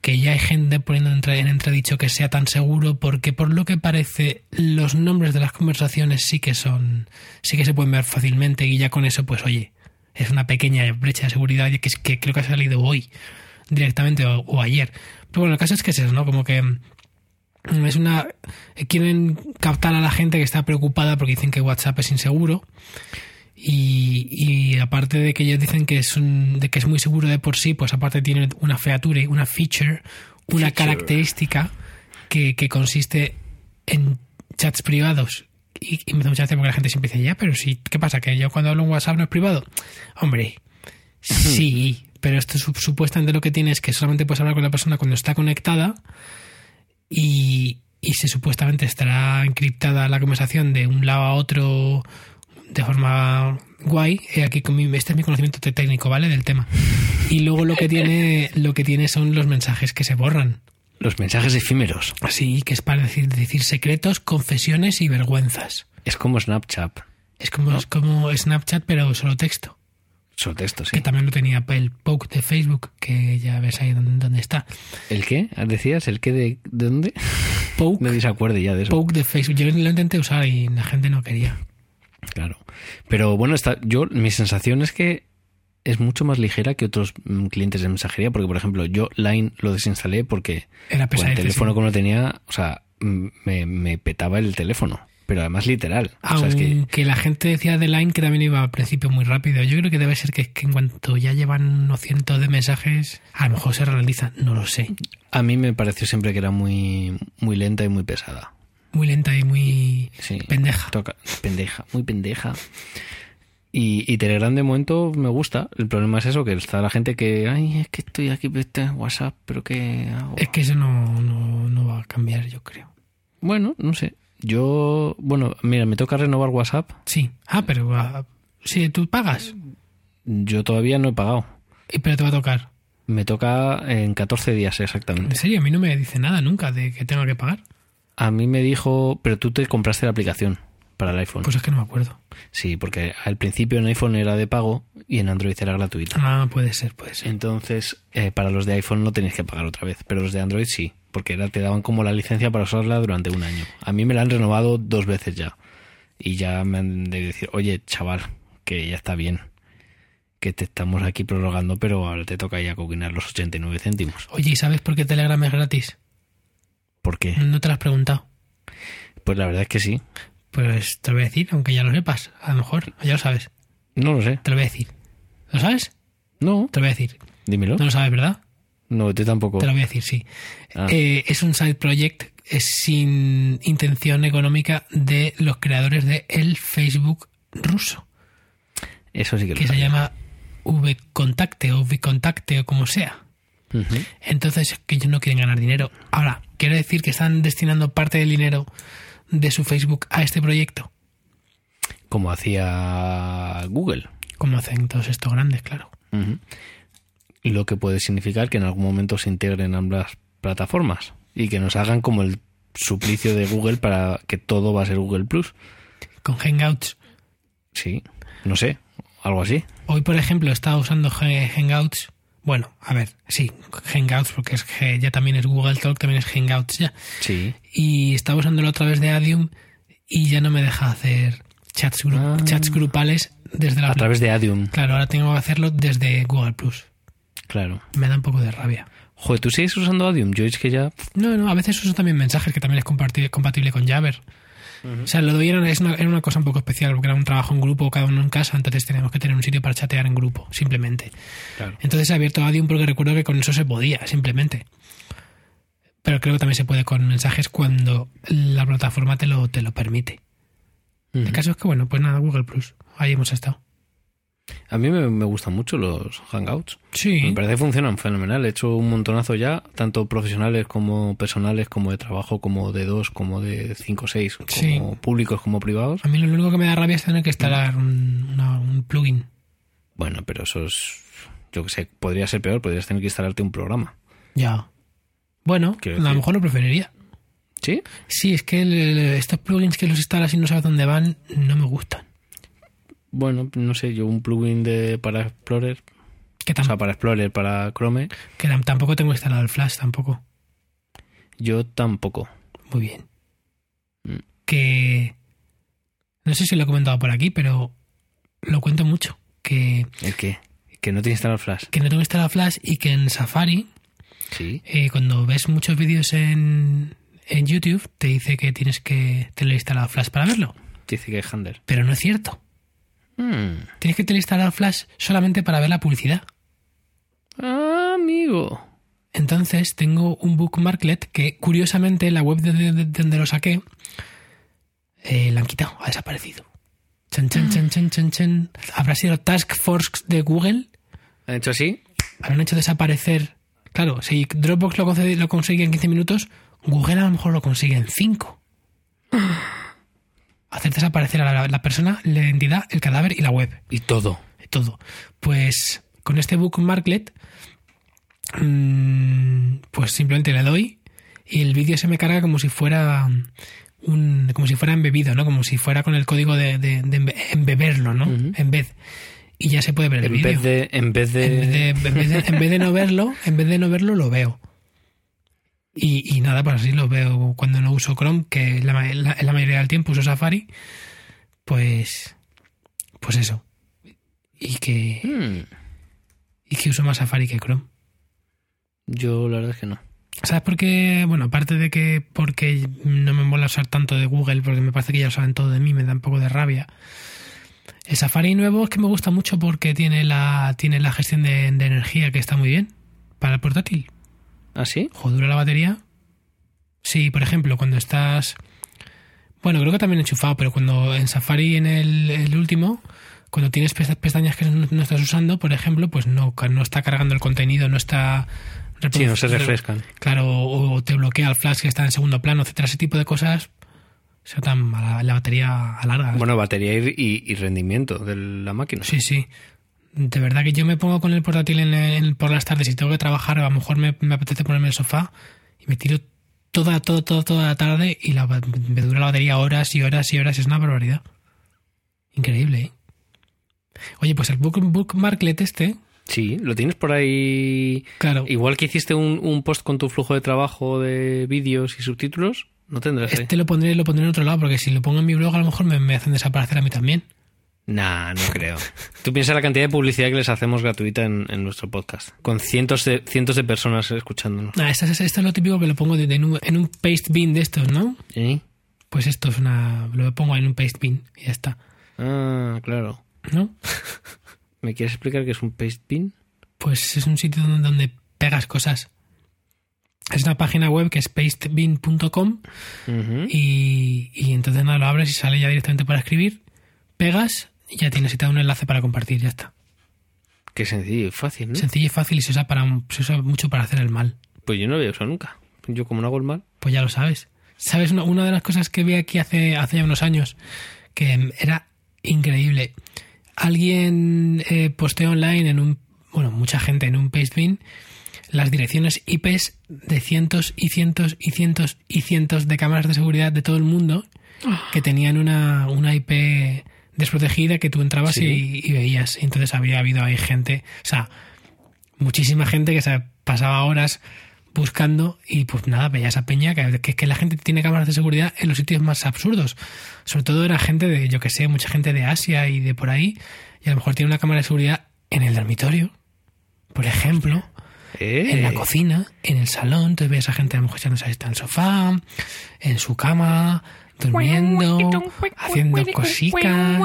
que ya hay gente poniendo en entredicho que sea tan seguro porque por lo que parece los nombres de las conversaciones sí que son sí que se pueden ver fácilmente y ya con eso pues oye Es una pequeña brecha de seguridad que, es, que creo que ha salido hoy directamente o, o ayer. Pero bueno, el caso es que es eso, ¿no? Como que mm, es una quieren captar a la gente que está preocupada porque dicen que WhatsApp es inseguro y, y aparte de que ellos dicen que es un, de que es muy seguro de por sí pues aparte tiene una feature una feature una Feature. característica que, que consiste en chats privados y, y me hace mucha gracia porque la gente siempre dice ya pero sí qué pasa que yo cuando hablo en WhatsApp no es privado hombre sí pero esto sup- supuestamente lo que tiene es que solamente puedes hablar con la persona cuando está conectada y, y se supuestamente estará encriptada la conversación de un lado a otro de forma guay. Aquí con mi- este es mi conocimiento técnico, ¿vale? Del tema. Y luego lo que tiene, lo que tiene son los mensajes que se borran. Los mensajes efímeros. Así que es para decir, decir secretos, confesiones y vergüenzas. Es como Snapchat. Es como, es como Snapchat, pero solo texto. Son textos, sí. Que también lo tenía el poke de Facebook, que ya ves ahí donde, donde está. ¿El qué? ¿Decías? ¿El qué de, de dónde? Poke, Nadie se acuerde ya de eso. poke de Facebook. Yo lo intenté usar y la gente no quería. Claro. Pero bueno, está, yo, mi sensación es que es mucho más ligera que otros mm, clientes de mensajería, porque por ejemplo, yo Line lo desinstalé porque Era con el teléfono como lo tenía, o sea, mm, me, me petaba el teléfono. Pero además literal. O sea, es que la gente decía de Line que también iba al principio muy rápido. Yo creo que debe ser que, que en cuanto ya llevan unos cientos de mensajes, a lo mejor se ralentiza. No lo sé. a mí me pareció siempre que era muy, muy lenta y muy pesada. Muy lenta y muy Sí. pendeja. Toca, pendeja, muy pendeja. Y, y Telegram de momento me gusta. El problema es eso, que está la gente que, ay, es que estoy aquí este WhatsApp, pero ¿qué hago? Es que eso no, no, no va a cambiar, yo creo. Bueno, no sé. Yo, bueno, mira, me toca renovar WhatsApp. Sí. Ah, pero ah, si tú pagas, Yo todavía no he pagado. y pero te va a tocar. Me toca en 14 días En exactamente. serio, a mí no me dice nada nunca de que tenga que pagar. A mí me dijo, pero tú te compraste la aplicación para el iPhone. Pues es que no me acuerdo. Sí, porque al principio en iPhone era de pago y en Android era gratuita. Ah, puede ser, puede ser. Entonces, eh, para los de iPhone no tenéis que pagar otra vez, pero los de Android sí, porque era, te daban como la licencia para usarla durante un año. A mí me la han renovado dos veces ya. Y ya me han de decir, oye, chaval, que ya está bien. Que te estamos aquí prorrogando, pero ahora te toca ya coquinar los 89 céntimos. Oye, ¿y sabes por qué Telegram es gratis? ¿Por qué? No te lo has preguntado. Pues la verdad es que sí. Pues te lo voy a decir, aunque ya lo sepas. A lo mejor, ya lo sabes. No lo sé. Te lo voy a decir. ¿Lo sabes? No, Te lo voy a decir. dímelo. No lo sabes, ¿verdad? No, tú tampoco. Te lo voy a decir, sí. Ah. Eh, es un side project es sin intención económica de los creadores de el Facebook ruso, Eso sí que lo que se sabía. llama VContacte o VContacte o como sea. Entonces, que ellos no quieren ganar dinero. Ahora, quiere decir que están destinando parte del dinero de su Facebook a este proyecto, Como hacía Google. como hacen todos estos grandes, claro. Ujú. Lo que puede significar que en algún momento se integren ambas plataformas y que nos hagan como el suplicio de Google para que todo va a ser Google Plus. Con Hangouts. Sí, no sé, algo así. Hoy, por ejemplo, he estado usando Hangouts. Bueno, a ver, sí, Hangouts, porque es que ya también es Google Talk, también es Hangouts ya. Sí. Y estaba usándolo a través de Adium y ya no me deja hacer chats, gru- Ah. chats grupales desde la A través de Adium, Claro, ahora tengo que hacerlo desde Google Plus. claro. Me da un poco de rabia. Joder, ¿tú sigues usando Adium? Yo es que ya... No, no, a veces uso también mensajes que también es compatible con Jabber. O sea, lo de hoy era, es una, era una cosa un poco especial porque era un trabajo en grupo, cada uno en casa, entonces teníamos que tener un sitio para chatear en grupo, simplemente. Claro. Entonces he abierto Adium porque recuerdo que con eso se podía, simplemente. Pero creo que también se puede con mensajes cuando la plataforma te lo, te lo permite. El caso es que, bueno, pues nada, Google Plus. Ahí hemos estado. A mí me, me gustan mucho los Hangouts. Sí. Me parece que funcionan fenomenal. He hecho un montonazo ya, tanto profesionales como personales, como de trabajo, como de dos, como de cinco o seis, como Sí. públicos como privados. A mí lo único que me da rabia es tener que instalar un, una- un plugin. Bueno, pero eso es, yo que sé, podría ser peor, podrías tener que instalarte un programa. Ya. Bueno, a lo mejor lo preferiría. ¿Sí? Sí, es que el- estos plugins que los instalas y no sabes dónde van, no me gustan. Bueno, no sé, yo un plugin de para Explorer, Que, o sea, para Explorer, para Chrome, que tam- tampoco tengo instalado el Flash, tampoco. yo tampoco. Muy bien. Mm. Que... No sé si lo he comentado por aquí, pero lo cuento mucho. que, ¿El qué? Que no te instala el Flash. que no tengo instalado Flash y que en Safari, Sí. eh, cuando ves muchos vídeos en, en YouTube, te dice que tienes que tener instalado Flash para verlo. Dice que es Handler. Pero no es cierto. Hmm. Tienes que tener instalado Flash solamente para ver la publicidad. Ah, amigo. Entonces tengo un bookmarklet que curiosamente en la web de, de- de donde lo saqué eh, la han quitado, ha desaparecido. Chan, chan, chan, chan, chan, chan. Habrá sido Task Force de Google. ¿Han hecho así? Habrán hecho desaparecer. Claro, si Dropbox lo consigue en 15 minutos, Google a lo mejor lo consigue en 5. Hacer desaparecer a la, la persona, la identidad, el cadáver y la web. Y todo. todo. Pues con este bookmarklet, mm, pues simplemente le doy y el vídeo se me carga como si fuera un, como si fuera embebido, ¿no? Como si fuera con el código de, de- de embe- embeberlo, ¿no? En vez. Y ya se puede ver el En vídeo. vez de... En vez de... En vez de, en vez de- en vez de no verlo, en vez de no verlo, lo veo. Y, y nada, pues así lo veo cuando no uso Chrome, que la, la- la mayoría del tiempo uso Safari, pues, pues eso. Y que, Hmm. y que uso más Safari que Chrome. Yo la verdad es que no. ¿Sabes por qué? Bueno, aparte de que porque no me mola usar tanto de Google, porque me parece que ya lo saben todo de mí, me da un poco de rabia. El Safari nuevo es que me gusta mucho porque tiene la, tiene la gestión de, de energía que está muy bien para el portátil. ¿Ah, sí? Ojo, dura la batería. Sí, por ejemplo, cuando estás. Bueno, creo que también enchufado, pero cuando en Safari en el, el último, cuando tienes pesta- pestañas que no, no estás usando, por ejemplo, pues no, no está cargando el contenido, no está. Sí, no se refrescan. Claro, o, o te bloquea el flash que está en segundo plano, etcétera. Ese tipo de cosas se notan a la, la batería alarga. Bueno, batería y- y rendimiento de la máquina. Sí, sí. De verdad que yo me pongo con el portátil en el- por las tardes y tengo que trabajar, a lo mejor me, me apetece ponerme en el sofá y me tiro toda, toda, toda, toda la tarde y la, me dura la batería horas y horas y horas. Es una barbaridad. Increíble, ¿eh? Oye, pues el book, bookmarklet este, Sí, lo tienes por ahí. claro, Igual que hiciste un, un post con tu flujo de trabajo de vídeos y subtítulos, no tendrás. este lo pondré, lo pondré en otro lado porque si lo pongo en mi blog a lo mejor me, me hacen desaparecer a mí también. Nah, no creo. Tú piensas la cantidad de publicidad que les hacemos gratuita en, en nuestro podcast, con cientos de, cientos de personas escuchándonos. Ah, esto, es, esto es lo típico que lo pongo de- de en, un, en un paste bin de estos, ¿no? ¿Eh? Pues esto es una... Lo pongo en un paste bin y ya está, Ah, claro. ¿no? ¿Me quieres explicar qué es un paste bin? Pues es un sitio donde, donde pegas cosas. Es una página web que es pastebin.com Ujú. y, y entonces nada, lo abres y sale ya directamente para escribir, pegas ya tienes y te da un enlace para compartir, ya está. Qué sencillo y fácil, ¿no? Sencillo y fácil y se usa, para, se usa mucho para hacer el mal. Pues yo no lo había usado nunca. Yo como no hago el mal. Pues ya lo sabes. ¿Sabes? Una, una de las cosas que vi aquí hace, hace ya unos años que era increíble. Alguien eh, posteó online en un, bueno, mucha gente en un pastebin las direcciones IPs de cientos y cientos y cientos y cientos de cámaras de seguridad de todo el mundo que tenían una, una IP desprotegida que tú entrabas Sí. y, y veías. Entonces había habido ahí gente, o sea, muchísima gente que se pasaba horas buscando y pues nada, veía esa peña que, que, que la gente tiene cámaras de seguridad en los sitios más absurdos. Sobre todo era gente de, yo que sé, mucha gente de Asia y de por ahí, y a lo mejor tiene una cámara de seguridad en el dormitorio, por ejemplo, ¿Eh? en la cocina, en el salón, entonces ves a gente a lo mejor echándose está en el sofá, en su cama, durmiendo, haciendo cositas.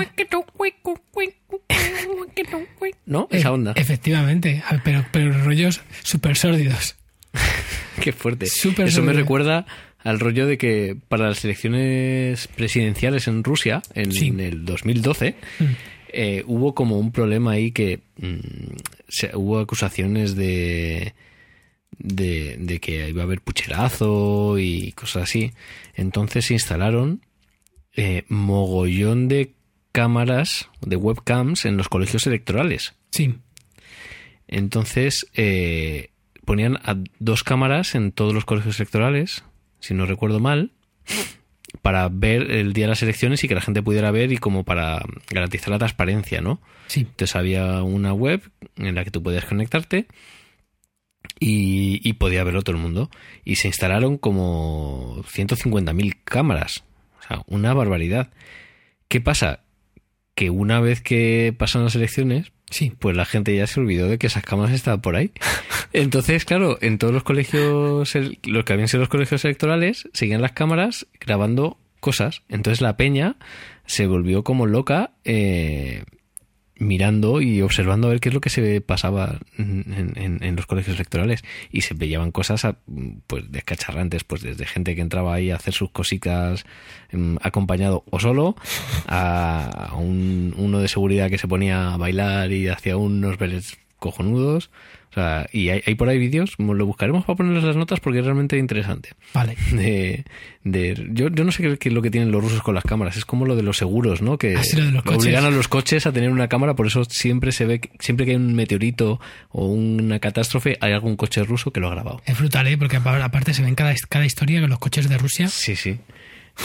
¿No? Esa onda. Efectivamente, pero, pero rollos súper sórdidos. Qué fuerte. Súper Eso me recuerda al rollo de que para las elecciones presidenciales en Rusia, en Sí. el 2012, Mm. eh, hubo como un problema ahí que mm, se- hubo acusaciones de, de, de que iba a haber pucherazo y cosas así. Entonces se instalaron eh, mogollón de cámaras, de webcams en los colegios electorales. Sí, Entonces eh, ponían a dos cámaras en todos los colegios electorales, si no recuerdo mal, para ver el día de las elecciones y que la gente pudiera ver y como para garantizar la transparencia, ¿no? sí. Entonces había una web en la que tú podías conectarte y, y podía verlo todo el mundo. Y se instalaron como 150.000 cámaras. O sea, una barbaridad. ¿Qué pasa? Que una vez que pasan las elecciones, Sí. pues la gente ya se olvidó de que esas cámaras estaban por ahí. Entonces, claro, en todos los colegios, los que habían sido los colegios electorales, seguían las cámaras grabando cosas. Entonces la peña se volvió como loca eh, mirando y observando a ver qué es lo que se pasaba en, los colegios electorales. Y se veían cosas a- pues descacharrantes, pues desde gente que entraba ahí a hacer sus cositas em, acompañado o solo, a, un, uno de seguridad que se ponía a bailar y hacía unos cojonudos. O sea, y hay, hay por ahí vídeos, lo buscaremos para ponerles las notas porque es realmente interesante. Vale. De, de- yo, yo no sé qué, es lo que tienen los rusos con las cámaras, es como lo de los seguros, ¿no? Que Ah, sí, lo de los coches. obligan a los coches a tener una cámara, por eso siempre se ve, siempre que hay un meteorito o una catástrofe, hay algún coche ruso que lo ha grabado. Es brutal, ¿eh? Porque apa- aparte se ven cada, cada historia con los coches de Rusia. Sí, sí.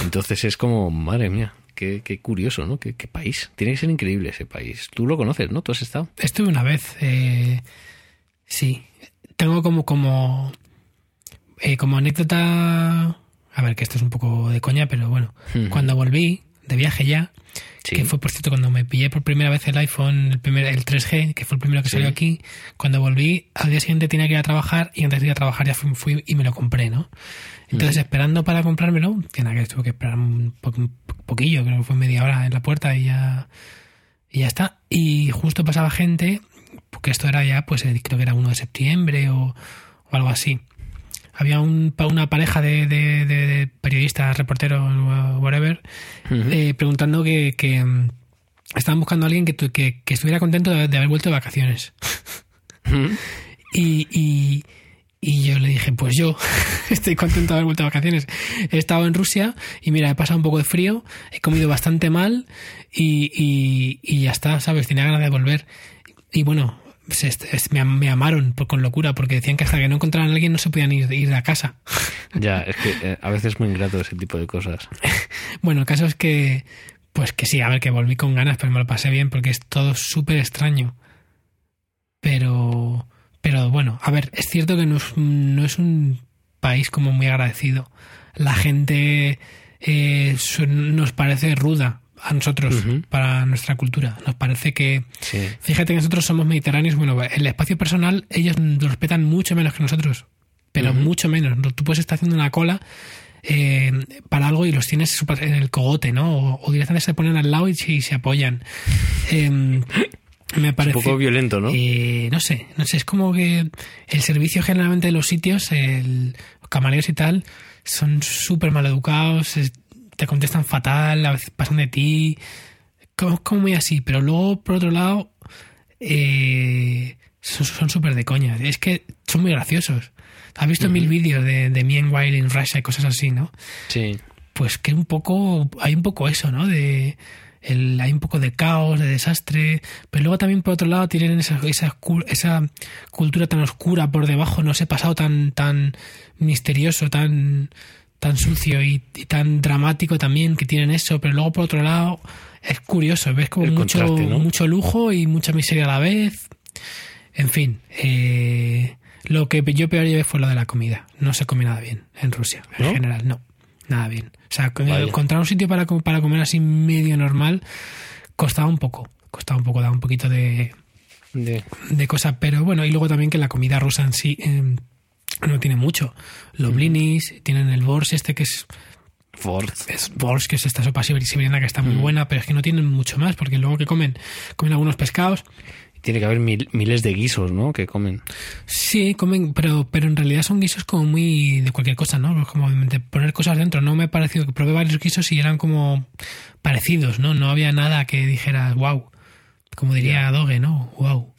Entonces es como, madre mía, qué, qué curioso, ¿no? Qué, qué país. Tiene que ser increíble ese país. Tú lo conoces, ¿no? Tú has estado. Estuve una vez, eh, sí. Tengo como, como, eh, como anécdota, a ver, que esto es un poco de coña, pero bueno, cuando volví de viaje ya, Sí. que fue por cierto cuando me pillé por primera vez el iPhone, el, primer, el 3G, que fue el primero que Sí. salió aquí, cuando volví al día siguiente tenía que ir a trabajar y antes de ir a trabajar ya fui, fui y me lo compré, ¿no? Entonces esperando para comprármelo, que nada, que tuve que esperar un, po- un poquillo, creo que fue media hora en la puerta y ya, y ya está. Y justo pasaba gente, porque esto era ya, pues creo que era 1 de septiembre o, o algo así. Había un, una pareja de, de- de- de periodistas, reporteros, whatever, Ujú. eh, preguntando que, que, mm, estaban buscando a alguien que, que, que estuviera contento de, de haber vuelto de vacaciones. Y, y, y yo le dije, pues yo estoy contento de haber vuelto de vacaciones. He estado en Rusia y mira, he pasado un poco de frío, he comido bastante mal y, y, y ya está, ¿sabes? Tenía ganas de volver. Y bueno, se- me, me amaron por- con locura porque decían que hasta que no encontraran a alguien no se podían ir, ir a casa. Ya, es que eh, a veces es muy ingrato ese tipo de cosas. Bueno, el caso es que, pues que sí, a ver, que volví con ganas, pero me lo pasé bien porque es todo súper extraño. Pero, pero bueno, a ver, es cierto que no es, no es un país como muy agradecido. La gente eh, nos parece ruda a nosotros para nuestra cultura. Nos parece que, Sí. fíjate que nosotros somos mediterráneos, bueno, el espacio personal ellos lo respetan mucho menos que nosotros, pero mucho menos. No, Tú puedes estar haciendo una cola eh, para algo y los tienes en el cogote, ¿no? O, o directamente se ponen al lado y, se- y se apoyan. Em, me parece. Un poco violento, ¿no? Eh, no sé, no sé, es como que el servicio generalmente de los sitios, el, los camareros y tal, son súper mal educados, te contestan fatal, a veces pasan de ti, como, como muy así, pero luego, por otro lado, eh, son súper de coña, es que son muy graciosos. ¿Has visto mil vídeos de, de Me and Wild in Russia y cosas así, no? Sí. pues que un poco hay un poco eso no de el, hay un poco de caos de desastre pero luego también por otro lado tienen esa esa, esa cultura tan oscura por debajo no sé pasado tan tan misterioso tan tan sucio y, y tan dramático también que tienen eso pero luego por otro lado es curioso ves como El mucho mucho lujo y mucha miseria a la vez. En fin eh, lo que yo peor llevé fue lo de la comida. No se come nada bien en Rusia en ¿No? general no nada bien. O sea encontrar un sitio para, para comer así medio normal costaba un poco costaba un poco daba un poquito de, De- de cosa pero bueno y luego también que la comida rusa en sí eh, no tiene mucho. Los blinis tienen el bors este que es Ford. es bors que es esta sopa siberi- siberiana que está muy buena pero es que no tienen mucho más porque luego que comen comen algunos pescados Tiene que haber mil- miles de guisos, ¿no? Que comen. Sí, comen, pero, pero en realidad son guisos como muy de cualquier cosa, ¿no? Como de poner cosas dentro. No me ha parecido que probé varios guisos y eran como parecidos, ¿no? No había nada que dijeras, wow. Como diría Doge, ¿no? Wow.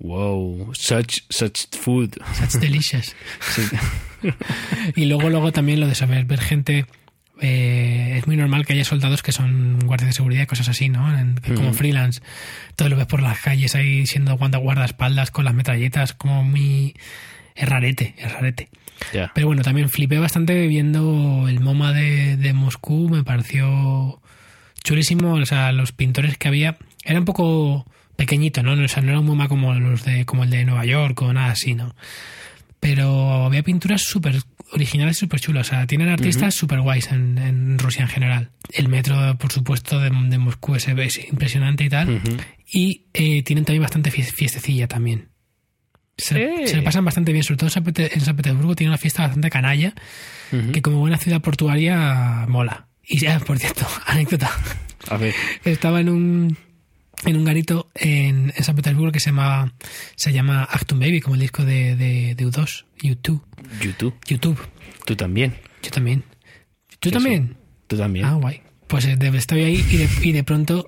Wow, such, such food. That's delicious. Sí. Y luego, luego también lo de saber ver gente. Eh, es muy normal que haya soldados que son guardias de seguridad y cosas así, ¿no? En- como freelance. Todo lo ves por las calles ahí siendo guarda- guardaespaldas con las metralletas, como muy. Es rarete, es rarete. Pero bueno, también flipé bastante viendo el MoMA de, de Moscú, me pareció chulísimo, o sea, los pintores que había, era un poco pequeñito, ¿no? O sea, no era un MoMA como los de, como el de Nueva York o nada así, ¿no? pero había pinturas súper originales, súper chulas. O sea, tienen artistas súper guays en, en Rusia en general. El metro, por supuesto, de, de Moscú es, es impresionante y tal. Y eh, tienen también bastante fie- fiestecilla también. Se, Sí. se lo pasan bastante bien, sobre todo en San, Petersburgo tiene una fiesta bastante canalla, que como buena ciudad portuaria mola. Y ya, por cierto, anécdota. A ver, Estaba en un en un garito en, en San Petersburgo que se llama se llama Actum Baby, como el disco de, de, de U2, YouTube. YouTube. YouTube. Tú también. Yo también. ¿Tú también? sí. Tú también. Ah, guay. Pues eh, estoy ahí y de, y de pronto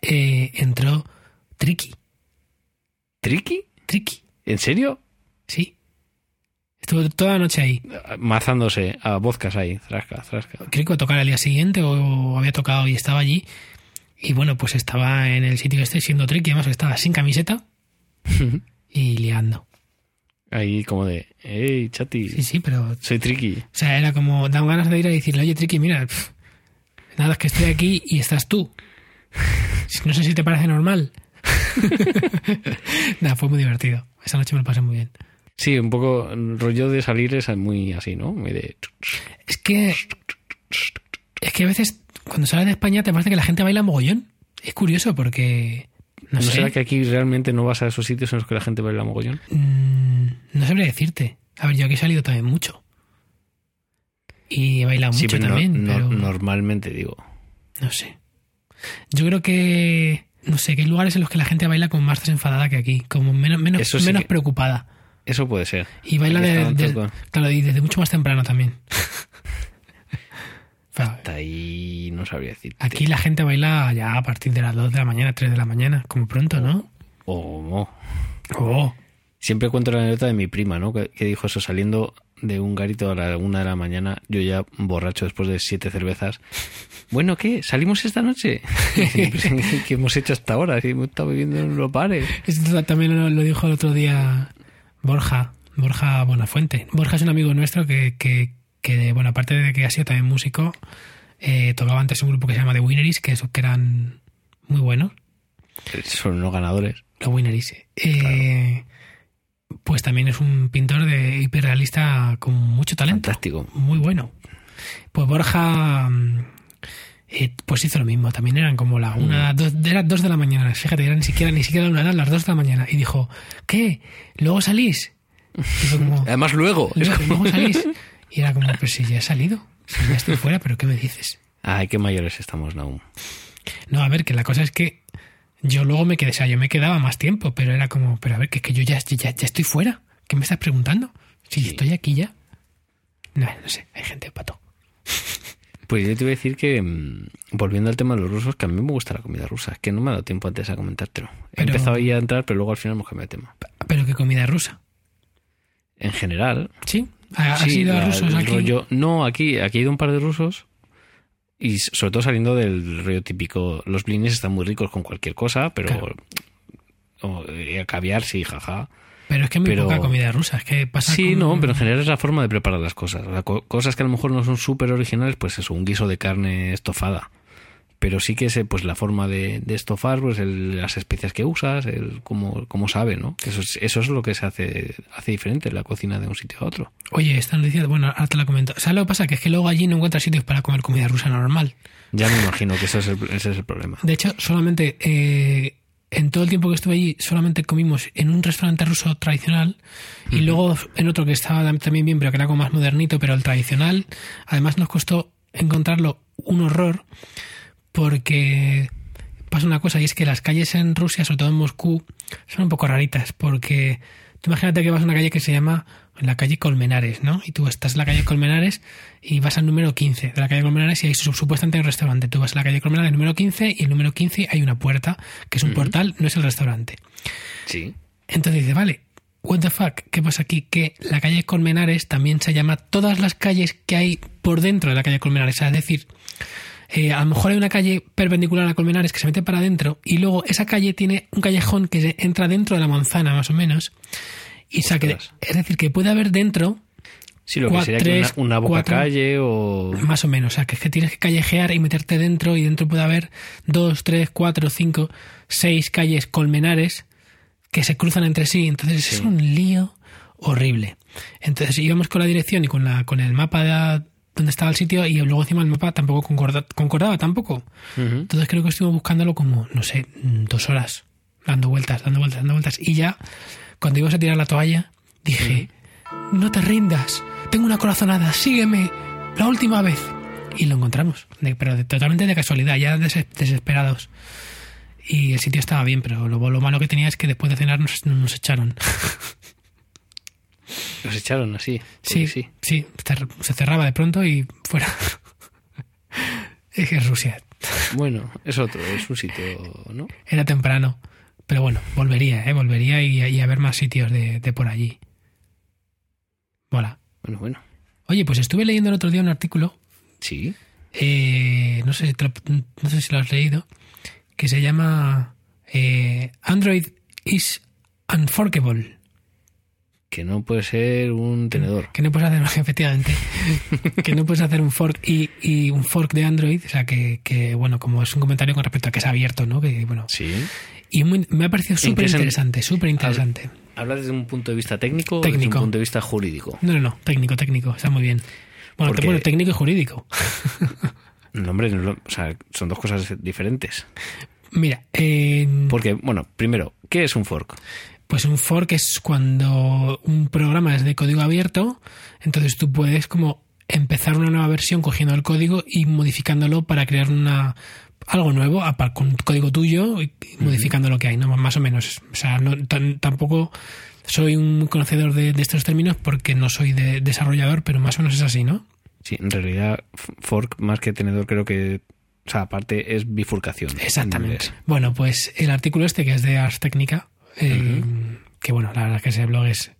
eh, entró Tricky. ¿Tricky? Tricky, ¿En serio? sí. Estuvo toda la noche ahí. Mazándose a vodkas ahí. Trasca, trasca. Creo que iba a tocar al día siguiente o había tocado y estaba allí. Y bueno, pues estaba en el sitio este siendo Tricky, además estaba sin camiseta y liando. Ahí como de, hey, chati, Sí, sí, pero soy Tricky. O sea, era como, dan ganas de ir a decirle, oye, Tricky, mira, pf, nada, es que estoy aquí y estás tú. No sé si te parece normal. nada, fue muy divertido. Esa noche me lo pasé muy bien. Sí, un poco el rollo de salir es muy así, ¿no? Muy de... Es que. Es que a veces, cuando sales de España, te parece que la gente baila mogollón. Es curioso porque. No, ¿No sé. será que aquí realmente no vas a esos sitios en los que la gente baila mogollón? mm, no sabría decirte. A ver, yo aquí he salido también mucho. Y he bailado Sí, mucho pero también, no- pero. normalmente digo. No sé. Yo creo que. No sé, que hay lugares en los que la gente baila como más desenfadada que aquí, como menos, menos, Eso sí menos que- preocupada. Eso puede ser. Y baila de, claro, y desde mucho más temprano también. Hasta ahí no sabría decir. aquí la gente baila ya a partir de las 2 de la mañana, 3 de la mañana, como pronto, ¿no? O no. Oh, Siempre cuento la anécdota de mi prima, ¿no? Que, que dijo eso saliendo de un garito a la una de la mañana, yo ya borracho después de siete cervezas. Bueno, ¿qué? ¿Salimos esta noche? ¿Qué hemos hecho hasta ahora? Si hemos estado bebiendo en los bares. esto también lo, lo dijo el otro día Borja, Borja Bonafuente. Borja es un amigo nuestro que, que, que bueno, aparte de que ha sido también músico, eh, tocaba antes un grupo que se llama The Winneries, que, que eran muy buenos. Son los ganadores. Los Winneries. Eh, Pues también es un pintor de hiperrealista con mucho talento. Fantástico. Muy bueno. Pues Borja mm, eh, pues hizo lo mismo. También eran como la una, dos, eran dos de la mañana. Fíjate, eran ni siquiera, ni siquiera una, eran las dos de la mañana. Y dijo, ¿qué? ¿Luego salís? Y fue como, Además, luego. es "Luego- como- luego salís? Y era como, pues si ya he salido. Si ya estoy fuera, pero ¿qué me dices? Ay, qué mayores estamos, Naum. No, a ver, que la cosa es que yo luego me quedé, o sea, yo me quedaba más tiempo, pero era como, pero a ver, que es que yo ya, ya, ya estoy fuera. ¿Qué me estás preguntando? Si Sí. estoy aquí ya. No, no sé, hay gente pato. Pues yo te iba a decir que, mm, volviendo al tema de los rusos, que a mí me gusta la comida rusa. Que no me ha dado tiempo antes a comentártelo. He Pero- empezado ahí a entrar, pero luego al final hemos cambiado de tema. Pero qué comida rusa. En general, ¿Sí? ¿Ha- ¿Has ido a rusos aquí? rollo- no, aquí, aquí he ido un par de rusos y sobre todo saliendo del rollo típico. Los blinis están muy ricos con cualquier cosa, pero Claro. o, eh, caviar sí, jaja. Pero es que hay muy pero- poca comida rusa. Es que pasa Sí, con- no, pero en general es la forma de preparar las cosas. O sea, co- cosas que a lo mejor no son súper originales, pues eso, un guiso de carne estofada. Pero sí que es eh, pues la forma de, de estofar, pues el- las especias que usas, el cómo, cómo sabe, ¿no? Eso es, eso es lo que se hace, hace diferente la cocina de un sitio a otro. Oye, esta noticia, bueno, ahora te la comento. ¿Sabes lo que pasa? Que es que luego allí no encuentras sitios para comer comida rusa normal. Ya me imagino que ese es el, ese es el problema. De hecho, solamente eh, en todo el tiempo que estuve allí, solamente comimos en un restaurante ruso tradicional y luego en otro que estaba tam- también bien, pero que era como más modernito, pero el tradicional. Además, nos costó encontrarlo un horror porque pasa una cosa y es que las calles en Rusia, sobre todo en Moscú, son un poco raritas porque tú imagínate que vas a una calle que se llama la calle Colmenares, ¿no? Y tú estás en la calle Colmenares y vas al número 15 de la calle Colmenares y ahí su- supuestamente hay un restaurante. Tú vas a la calle Colmenares número 15 y el número 15 hay una puerta, que es un portal, no es el restaurante. Sí. Entonces dice, vale, what the fuck, ¿qué pasa aquí? Que la calle Colmenares también se llama todas las calles que hay por dentro de la calle Colmenares. O sea, es decir, eh, a lo mejor hay una calle perpendicular a Colmenares que se mete para adentro y luego esa calle tiene un callejón que se entra dentro de la manzana, más o menos. Y o sea, que- Ostras. es decir, que puede haber dentro, Sí, lo que sería que tres, una, una boca cuatro. calle o... más o menos. O sea, que es que tienes que callejear y meterte dentro y dentro puede haber dos, tres, cuatro, cinco, seis calles colmenares que se cruzan entre sí. Entonces es un lío horrible. Entonces íbamos con la dirección y con la con el mapa de donde estaba el sitio y luego encima el mapa tampoco concorda- concordaba tampoco. Entonces creo que estuvimos buscándolo como, no sé, dos horas, dando vueltas, dando vueltas, dando vueltas. Y ya, cuando ibas a tirar la toalla, dije, no te rindas, tengo una corazonada, sígueme, la última vez. Y lo encontramos, de- pero de- totalmente de casualidad, ya des- desesperados. Y el sitio estaba bien, pero lo, lo malo que tenía es que después de cenar nos, nos echaron. Los echaron así. Sí, sí, se cerraba de pronto y fuera. es que es Rusia. Bueno, es otro, es un sitio, ¿no? Era temprano. Pero bueno, volvería, ¿eh? Volvería y, y a ver más sitios de, de por allí. Mola. Bueno, bueno. Oye, pues estuve leyendo el otro día un artículo, Sí. eh, no, sé, si lo- no sé si lo has leído, que se llama eh, Android is unforkable. Que no puede ser un tenedor. Que no puedes hacer, efectivamente, que no puedes hacer un fork y, y un fork de Android, o sea, que, que, bueno, como es un comentario con respecto a que es abierto, ¿no? Que, bueno, Sí. y muy- me ha parecido ¿En súper interesante, súper interesante. ¿Hablas desde un punto de vista técnico, o desde un punto de vista jurídico? No, no, no, técnico, técnico, está muy bien. Bueno, Porque- bueno, técnico y jurídico. No, hombre, no o sea, son dos cosas diferentes. Mira, eh, Porque, bueno, primero, ¿qué es un fork? Pues un fork es cuando un programa es de código abierto, entonces tú puedes como empezar una nueva versión cogiendo el código y modificándolo para crear una algo nuevo con código tuyo y modificando lo que hay, ¿no? Más o menos. O sea, no, tan- tampoco soy un conocedor de, de estos términos porque no soy de- desarrollador, pero más o menos es así, ¿no? Sí, en realidad, fork más que tenedor creo que, o sea, aparte es bifurcación. en Exactamente. Bueno, pues el artículo este que es de Ars Technica, eh, que bueno, la verdad es que ese blog es,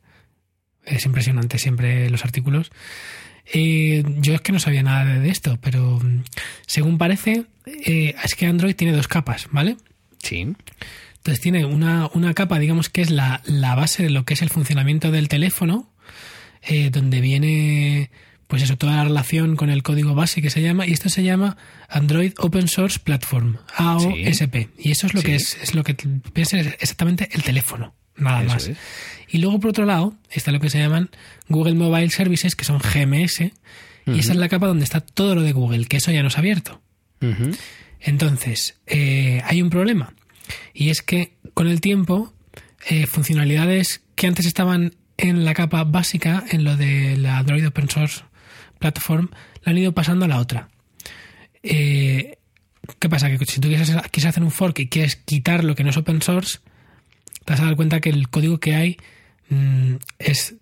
es impresionante siempre los artículos. Eh, yo es que no sabía nada de, de esto, pero mm, según parece, eh, es que Android tiene dos capas, ¿vale? Sí. Entonces tiene una, una capa, digamos que es la, la base de lo que es el funcionamiento del teléfono, eh, donde viene, pues eso, toda la relación con el código base que se llama, y esto se llama Android Open Source Platform, AOSP. Y eso es lo Sí. que es, es lo que es exactamente el teléfono, nada Eso más. es. Y luego, por otro lado, está lo que se llaman Google Mobile Services, que son GMS, y esa es la capa donde está todo lo de Google, que eso ya no es abierto. Entonces, eh, hay un problema. Y es que con el tiempo, eh, funcionalidades que antes estaban en la capa básica, en lo de la Android Open Source Platform, la han ido pasando a la otra. Eh, ¿Qué pasa? Que si tú quieres, quieres hacer un fork y quieres quitar lo que no es open source, te vas a dar cuenta que el código que hay mm, es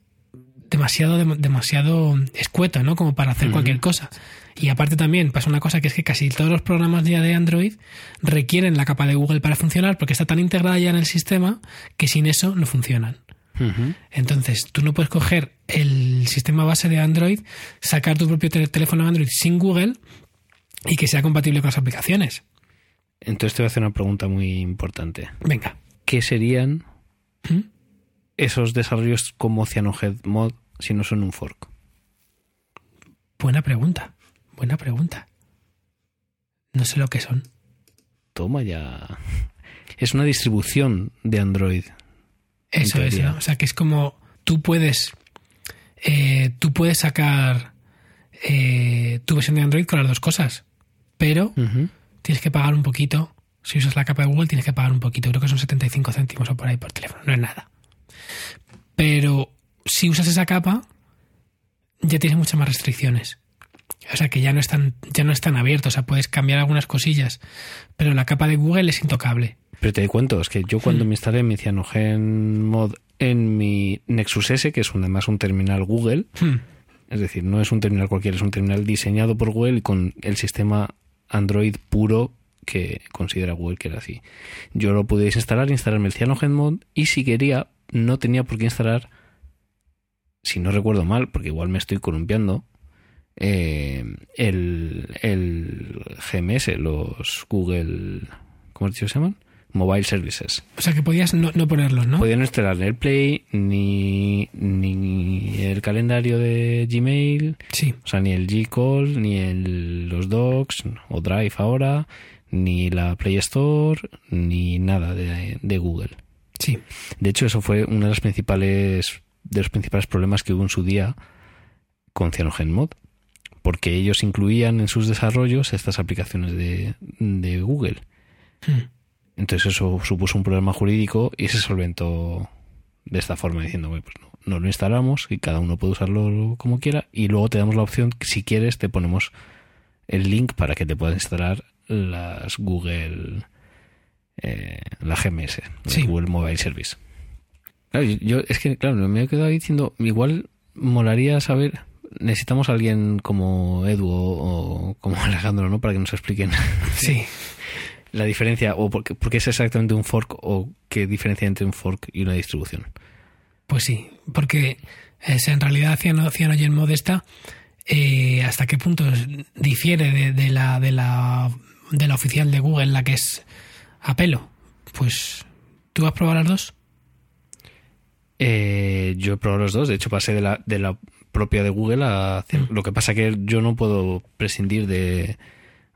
demasiado, dem- demasiado escueto, ¿no? Como para hacer cualquier cosa. Y aparte también pasa una cosa que es que casi todos los programas ya de Android requieren la capa de Google para funcionar porque está tan integrada ya en el sistema que sin eso no funcionan. Entonces, tú no puedes coger el sistema base de Android, sacar tu propio tel- teléfono Android sin Google y que sea compatible con las aplicaciones. Entonces te voy a hacer una pregunta muy importante. Venga. ¿Qué serían ¿Mm? esos desarrollos como Cyanogen Mod si no son un fork? Buena pregunta. Buena pregunta. No sé lo que son. Toma ya. Es una distribución de Android. Eso es. ¿no? O sea, que es como tú puedes eh, tú puedes sacar eh, tu versión de Android con las dos cosas, pero tienes que pagar un poquito. Si usas la capa de Google, tienes que pagar un poquito. Creo que son 75 céntimos o por ahí por teléfono. No es nada. Pero si usas esa capa, ya tienes muchas más restricciones. O sea que ya no están, ya no están abiertos. O sea, puedes cambiar algunas cosillas. Pero la capa de Google es intocable. Pero te cuento, es que yo cuando me instalé mi Cyanogen Mod en mi Nexus S, que es un- además un terminal Google, Hmm. es decir, no es un terminal cualquiera, es un terminal diseñado por Google y con el sistema Android puro que considera Google que era así. Yo lo pude instalar, instalarme el Cyanogen Mod y si quería, no tenía por qué instalar, si no recuerdo mal, porque igual me estoy columpiando, eh, el, el GMS, los Google, ¿cómo se llaman? Mobile Services. O sea que podías no, no ponerlos, ¿no? Podía no instalar el Play, ni, ni el calendario de Gmail, Sí. o sea, ni el G-Call, ni el, los Docs, o Drive ahora, ni la Play Store, ni nada de, de Google. Sí. De hecho, eso fue una de las principales de los principales problemas que hubo en su día con CyanogenMod, porque ellos incluían en sus desarrollos estas aplicaciones de, de Google. Hmm. Entonces eso supuso un problema jurídico y se solventó de esta forma, diciendo, "Bueno, pues no, no lo instalamos y cada uno puede usarlo como quiera y luego te damos la opción, si quieres, te ponemos el link para que te puedas instalar las Google, eh, la GMS, Sí. Google Mobile Service. Claro, yo, yo- es que, claro, me he quedado ahí diciendo, igual molaría saber, necesitamos a alguien como Edu o, o como Alejandro, ¿no? Para que nos expliquen Sí. la diferencia o por qué, por qué es exactamente un fork o qué diferencia entre un fork y una distribución. Pues sí, porque es, en realidad Ciano, Cyanogen Modesta eh, hasta qué punto difiere de, de la, de, la, de la oficial de Google, la que es a pelo. Pues, ¿tú has probado las dos? Eh, yo he probado los dos, de hecho pasé de la, de la propia de Google a... Mm. Lo que pasa que yo no puedo prescindir de,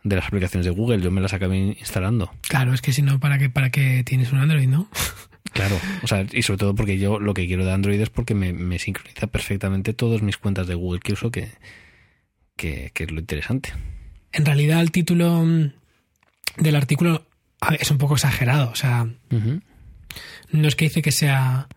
de las aplicaciones de Google, yo me las acabé instalando. Claro, es que si no, ¿para qué, ¿para qué tienes un Android, no? Claro, o sea, y sobre todo porque yo lo que quiero de Android es porque me, me sincroniza perfectamente todas mis cuentas de Google que uso, que, que, que es lo interesante. En realidad el título mm, del artículo es un poco exagerado, o sea, no es que dice que sea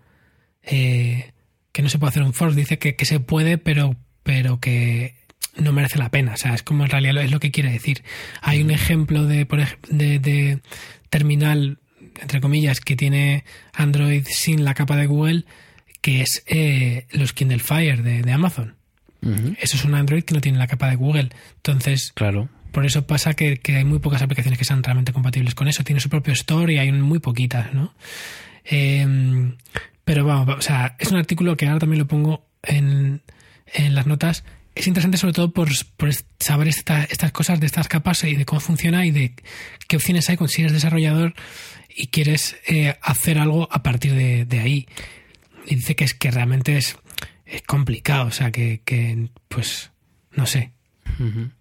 eh, que no se puede hacer un force, dice que, que se puede, pero, pero que no merece la pena. O sea, es como en realidad es lo que quiere decir. Hay un ejemplo de, por ej- de, de terminal, entre comillas, que tiene Android sin la capa de Google, que es eh, los Kindle Fire de, de Amazon. Eso es un Android que no tiene la capa de Google. Entonces, Claro. por eso pasa que, que hay muy pocas aplicaciones que sean realmente compatibles con eso. Tiene su propio store y hay muy poquitas, ¿no? Eh, pero vamos, o sea, es un artículo que ahora también lo pongo en, en las notas. Es interesante sobre todo por, por saber esta- estas cosas de estas capas y de cómo funciona y de qué opciones hay cuando si eres desarrollador y quieres eh, hacer algo a partir de, de ahí. Y dice que es que realmente es, es complicado, o sea, que, que pues no sé,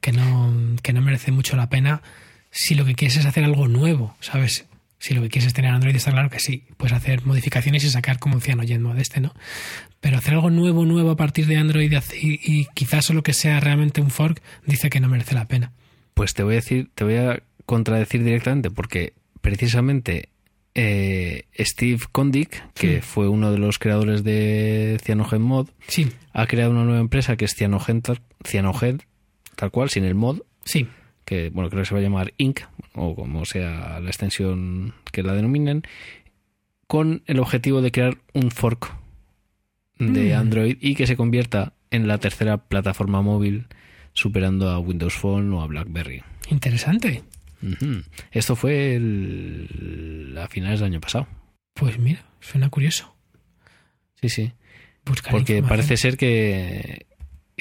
que no, que no merece mucho la pena si lo que quieres es hacer algo nuevo, ¿sabes? Si lo que quieres es tener Android, está claro que sí, puedes hacer modificaciones y sacar como decía Noyendo de este, ¿no? Pero hacer algo nuevo, nuevo a partir de Android y, quizás solo que sea realmente un fork, dice que no merece la pena. Pues te voy a decir, te voy a contradecir directamente, porque precisamente eh, Steve Kondik, que Sí. fue uno de los creadores de CyanogenMod, Sí, ha creado una nueva empresa que es Cyanogen, tal- Cyanogen, tal cual, sin el mod, sí, que bueno, creo que se va a llamar Inc, o como sea la extensión que la denominen, con el objetivo de crear un fork de Mm. Android y que se convierta en la tercera plataforma móvil superando a Windows Phone o a BlackBerry. interesante. Esto fue el- a finales del año pasado. Pues mira, suena curioso. Sí, sí. Buscar Porque parece ser que,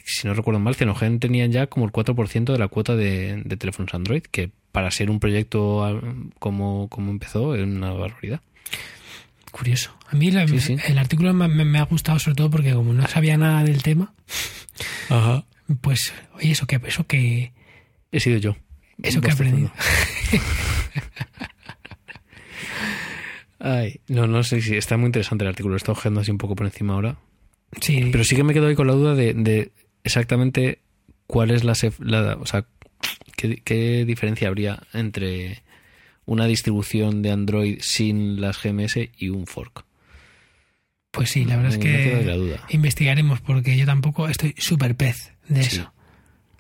si no recuerdo mal, Cyanogen tenían ya como el 4% de la cuota de, de teléfonos Android, que para ser un proyecto ah, como, como empezó es una barbaridad. Curioso. A mí la- Sí, sí. el artículo me, ha gustado sobre todo porque como no sabía nada del tema, Ajá. pues, oye, eso que, eso que, He sido yo. eso que he aprendido. Ay, no, no sé si está muy interesante el artículo. Lo Está ojeando así un poco por encima ahora. Sí, Pero sí que me quedo ahí con la duda de, de exactamente cuál es la, la- o sea, qué, qué diferencia habría entre una distribución de Android sin las GMS y un fork. pues sí, la verdad es ahí la que duda. investigaremos porque yo tampoco estoy súper pez de Sí. eso.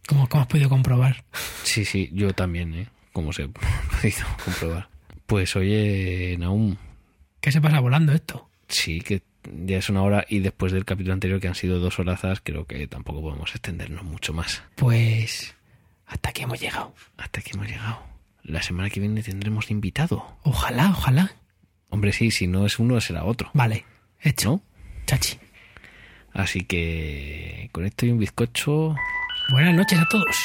Como, como has podido comprobar. Sí, sí, yo también, ¿eh? Como se ha podido comprobar. Pues oye, Naum, ¿Qué se pasa volando esto? sí que ya es una hora y después del capítulo anterior que han sido dos horazas, creo que tampoco podemos extendernos mucho más. Pues hasta aquí hemos llegado. Hasta aquí hemos llegado. La semana que viene tendremos invitado. Ojalá, ojalá. Hombre, sí, si no es uno, será otro. Vale, hecho. ¿No? Chachi. Así que con esto y un bizcocho. Buenas noches a todos.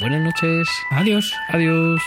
Buenas noches. Adiós. Adiós.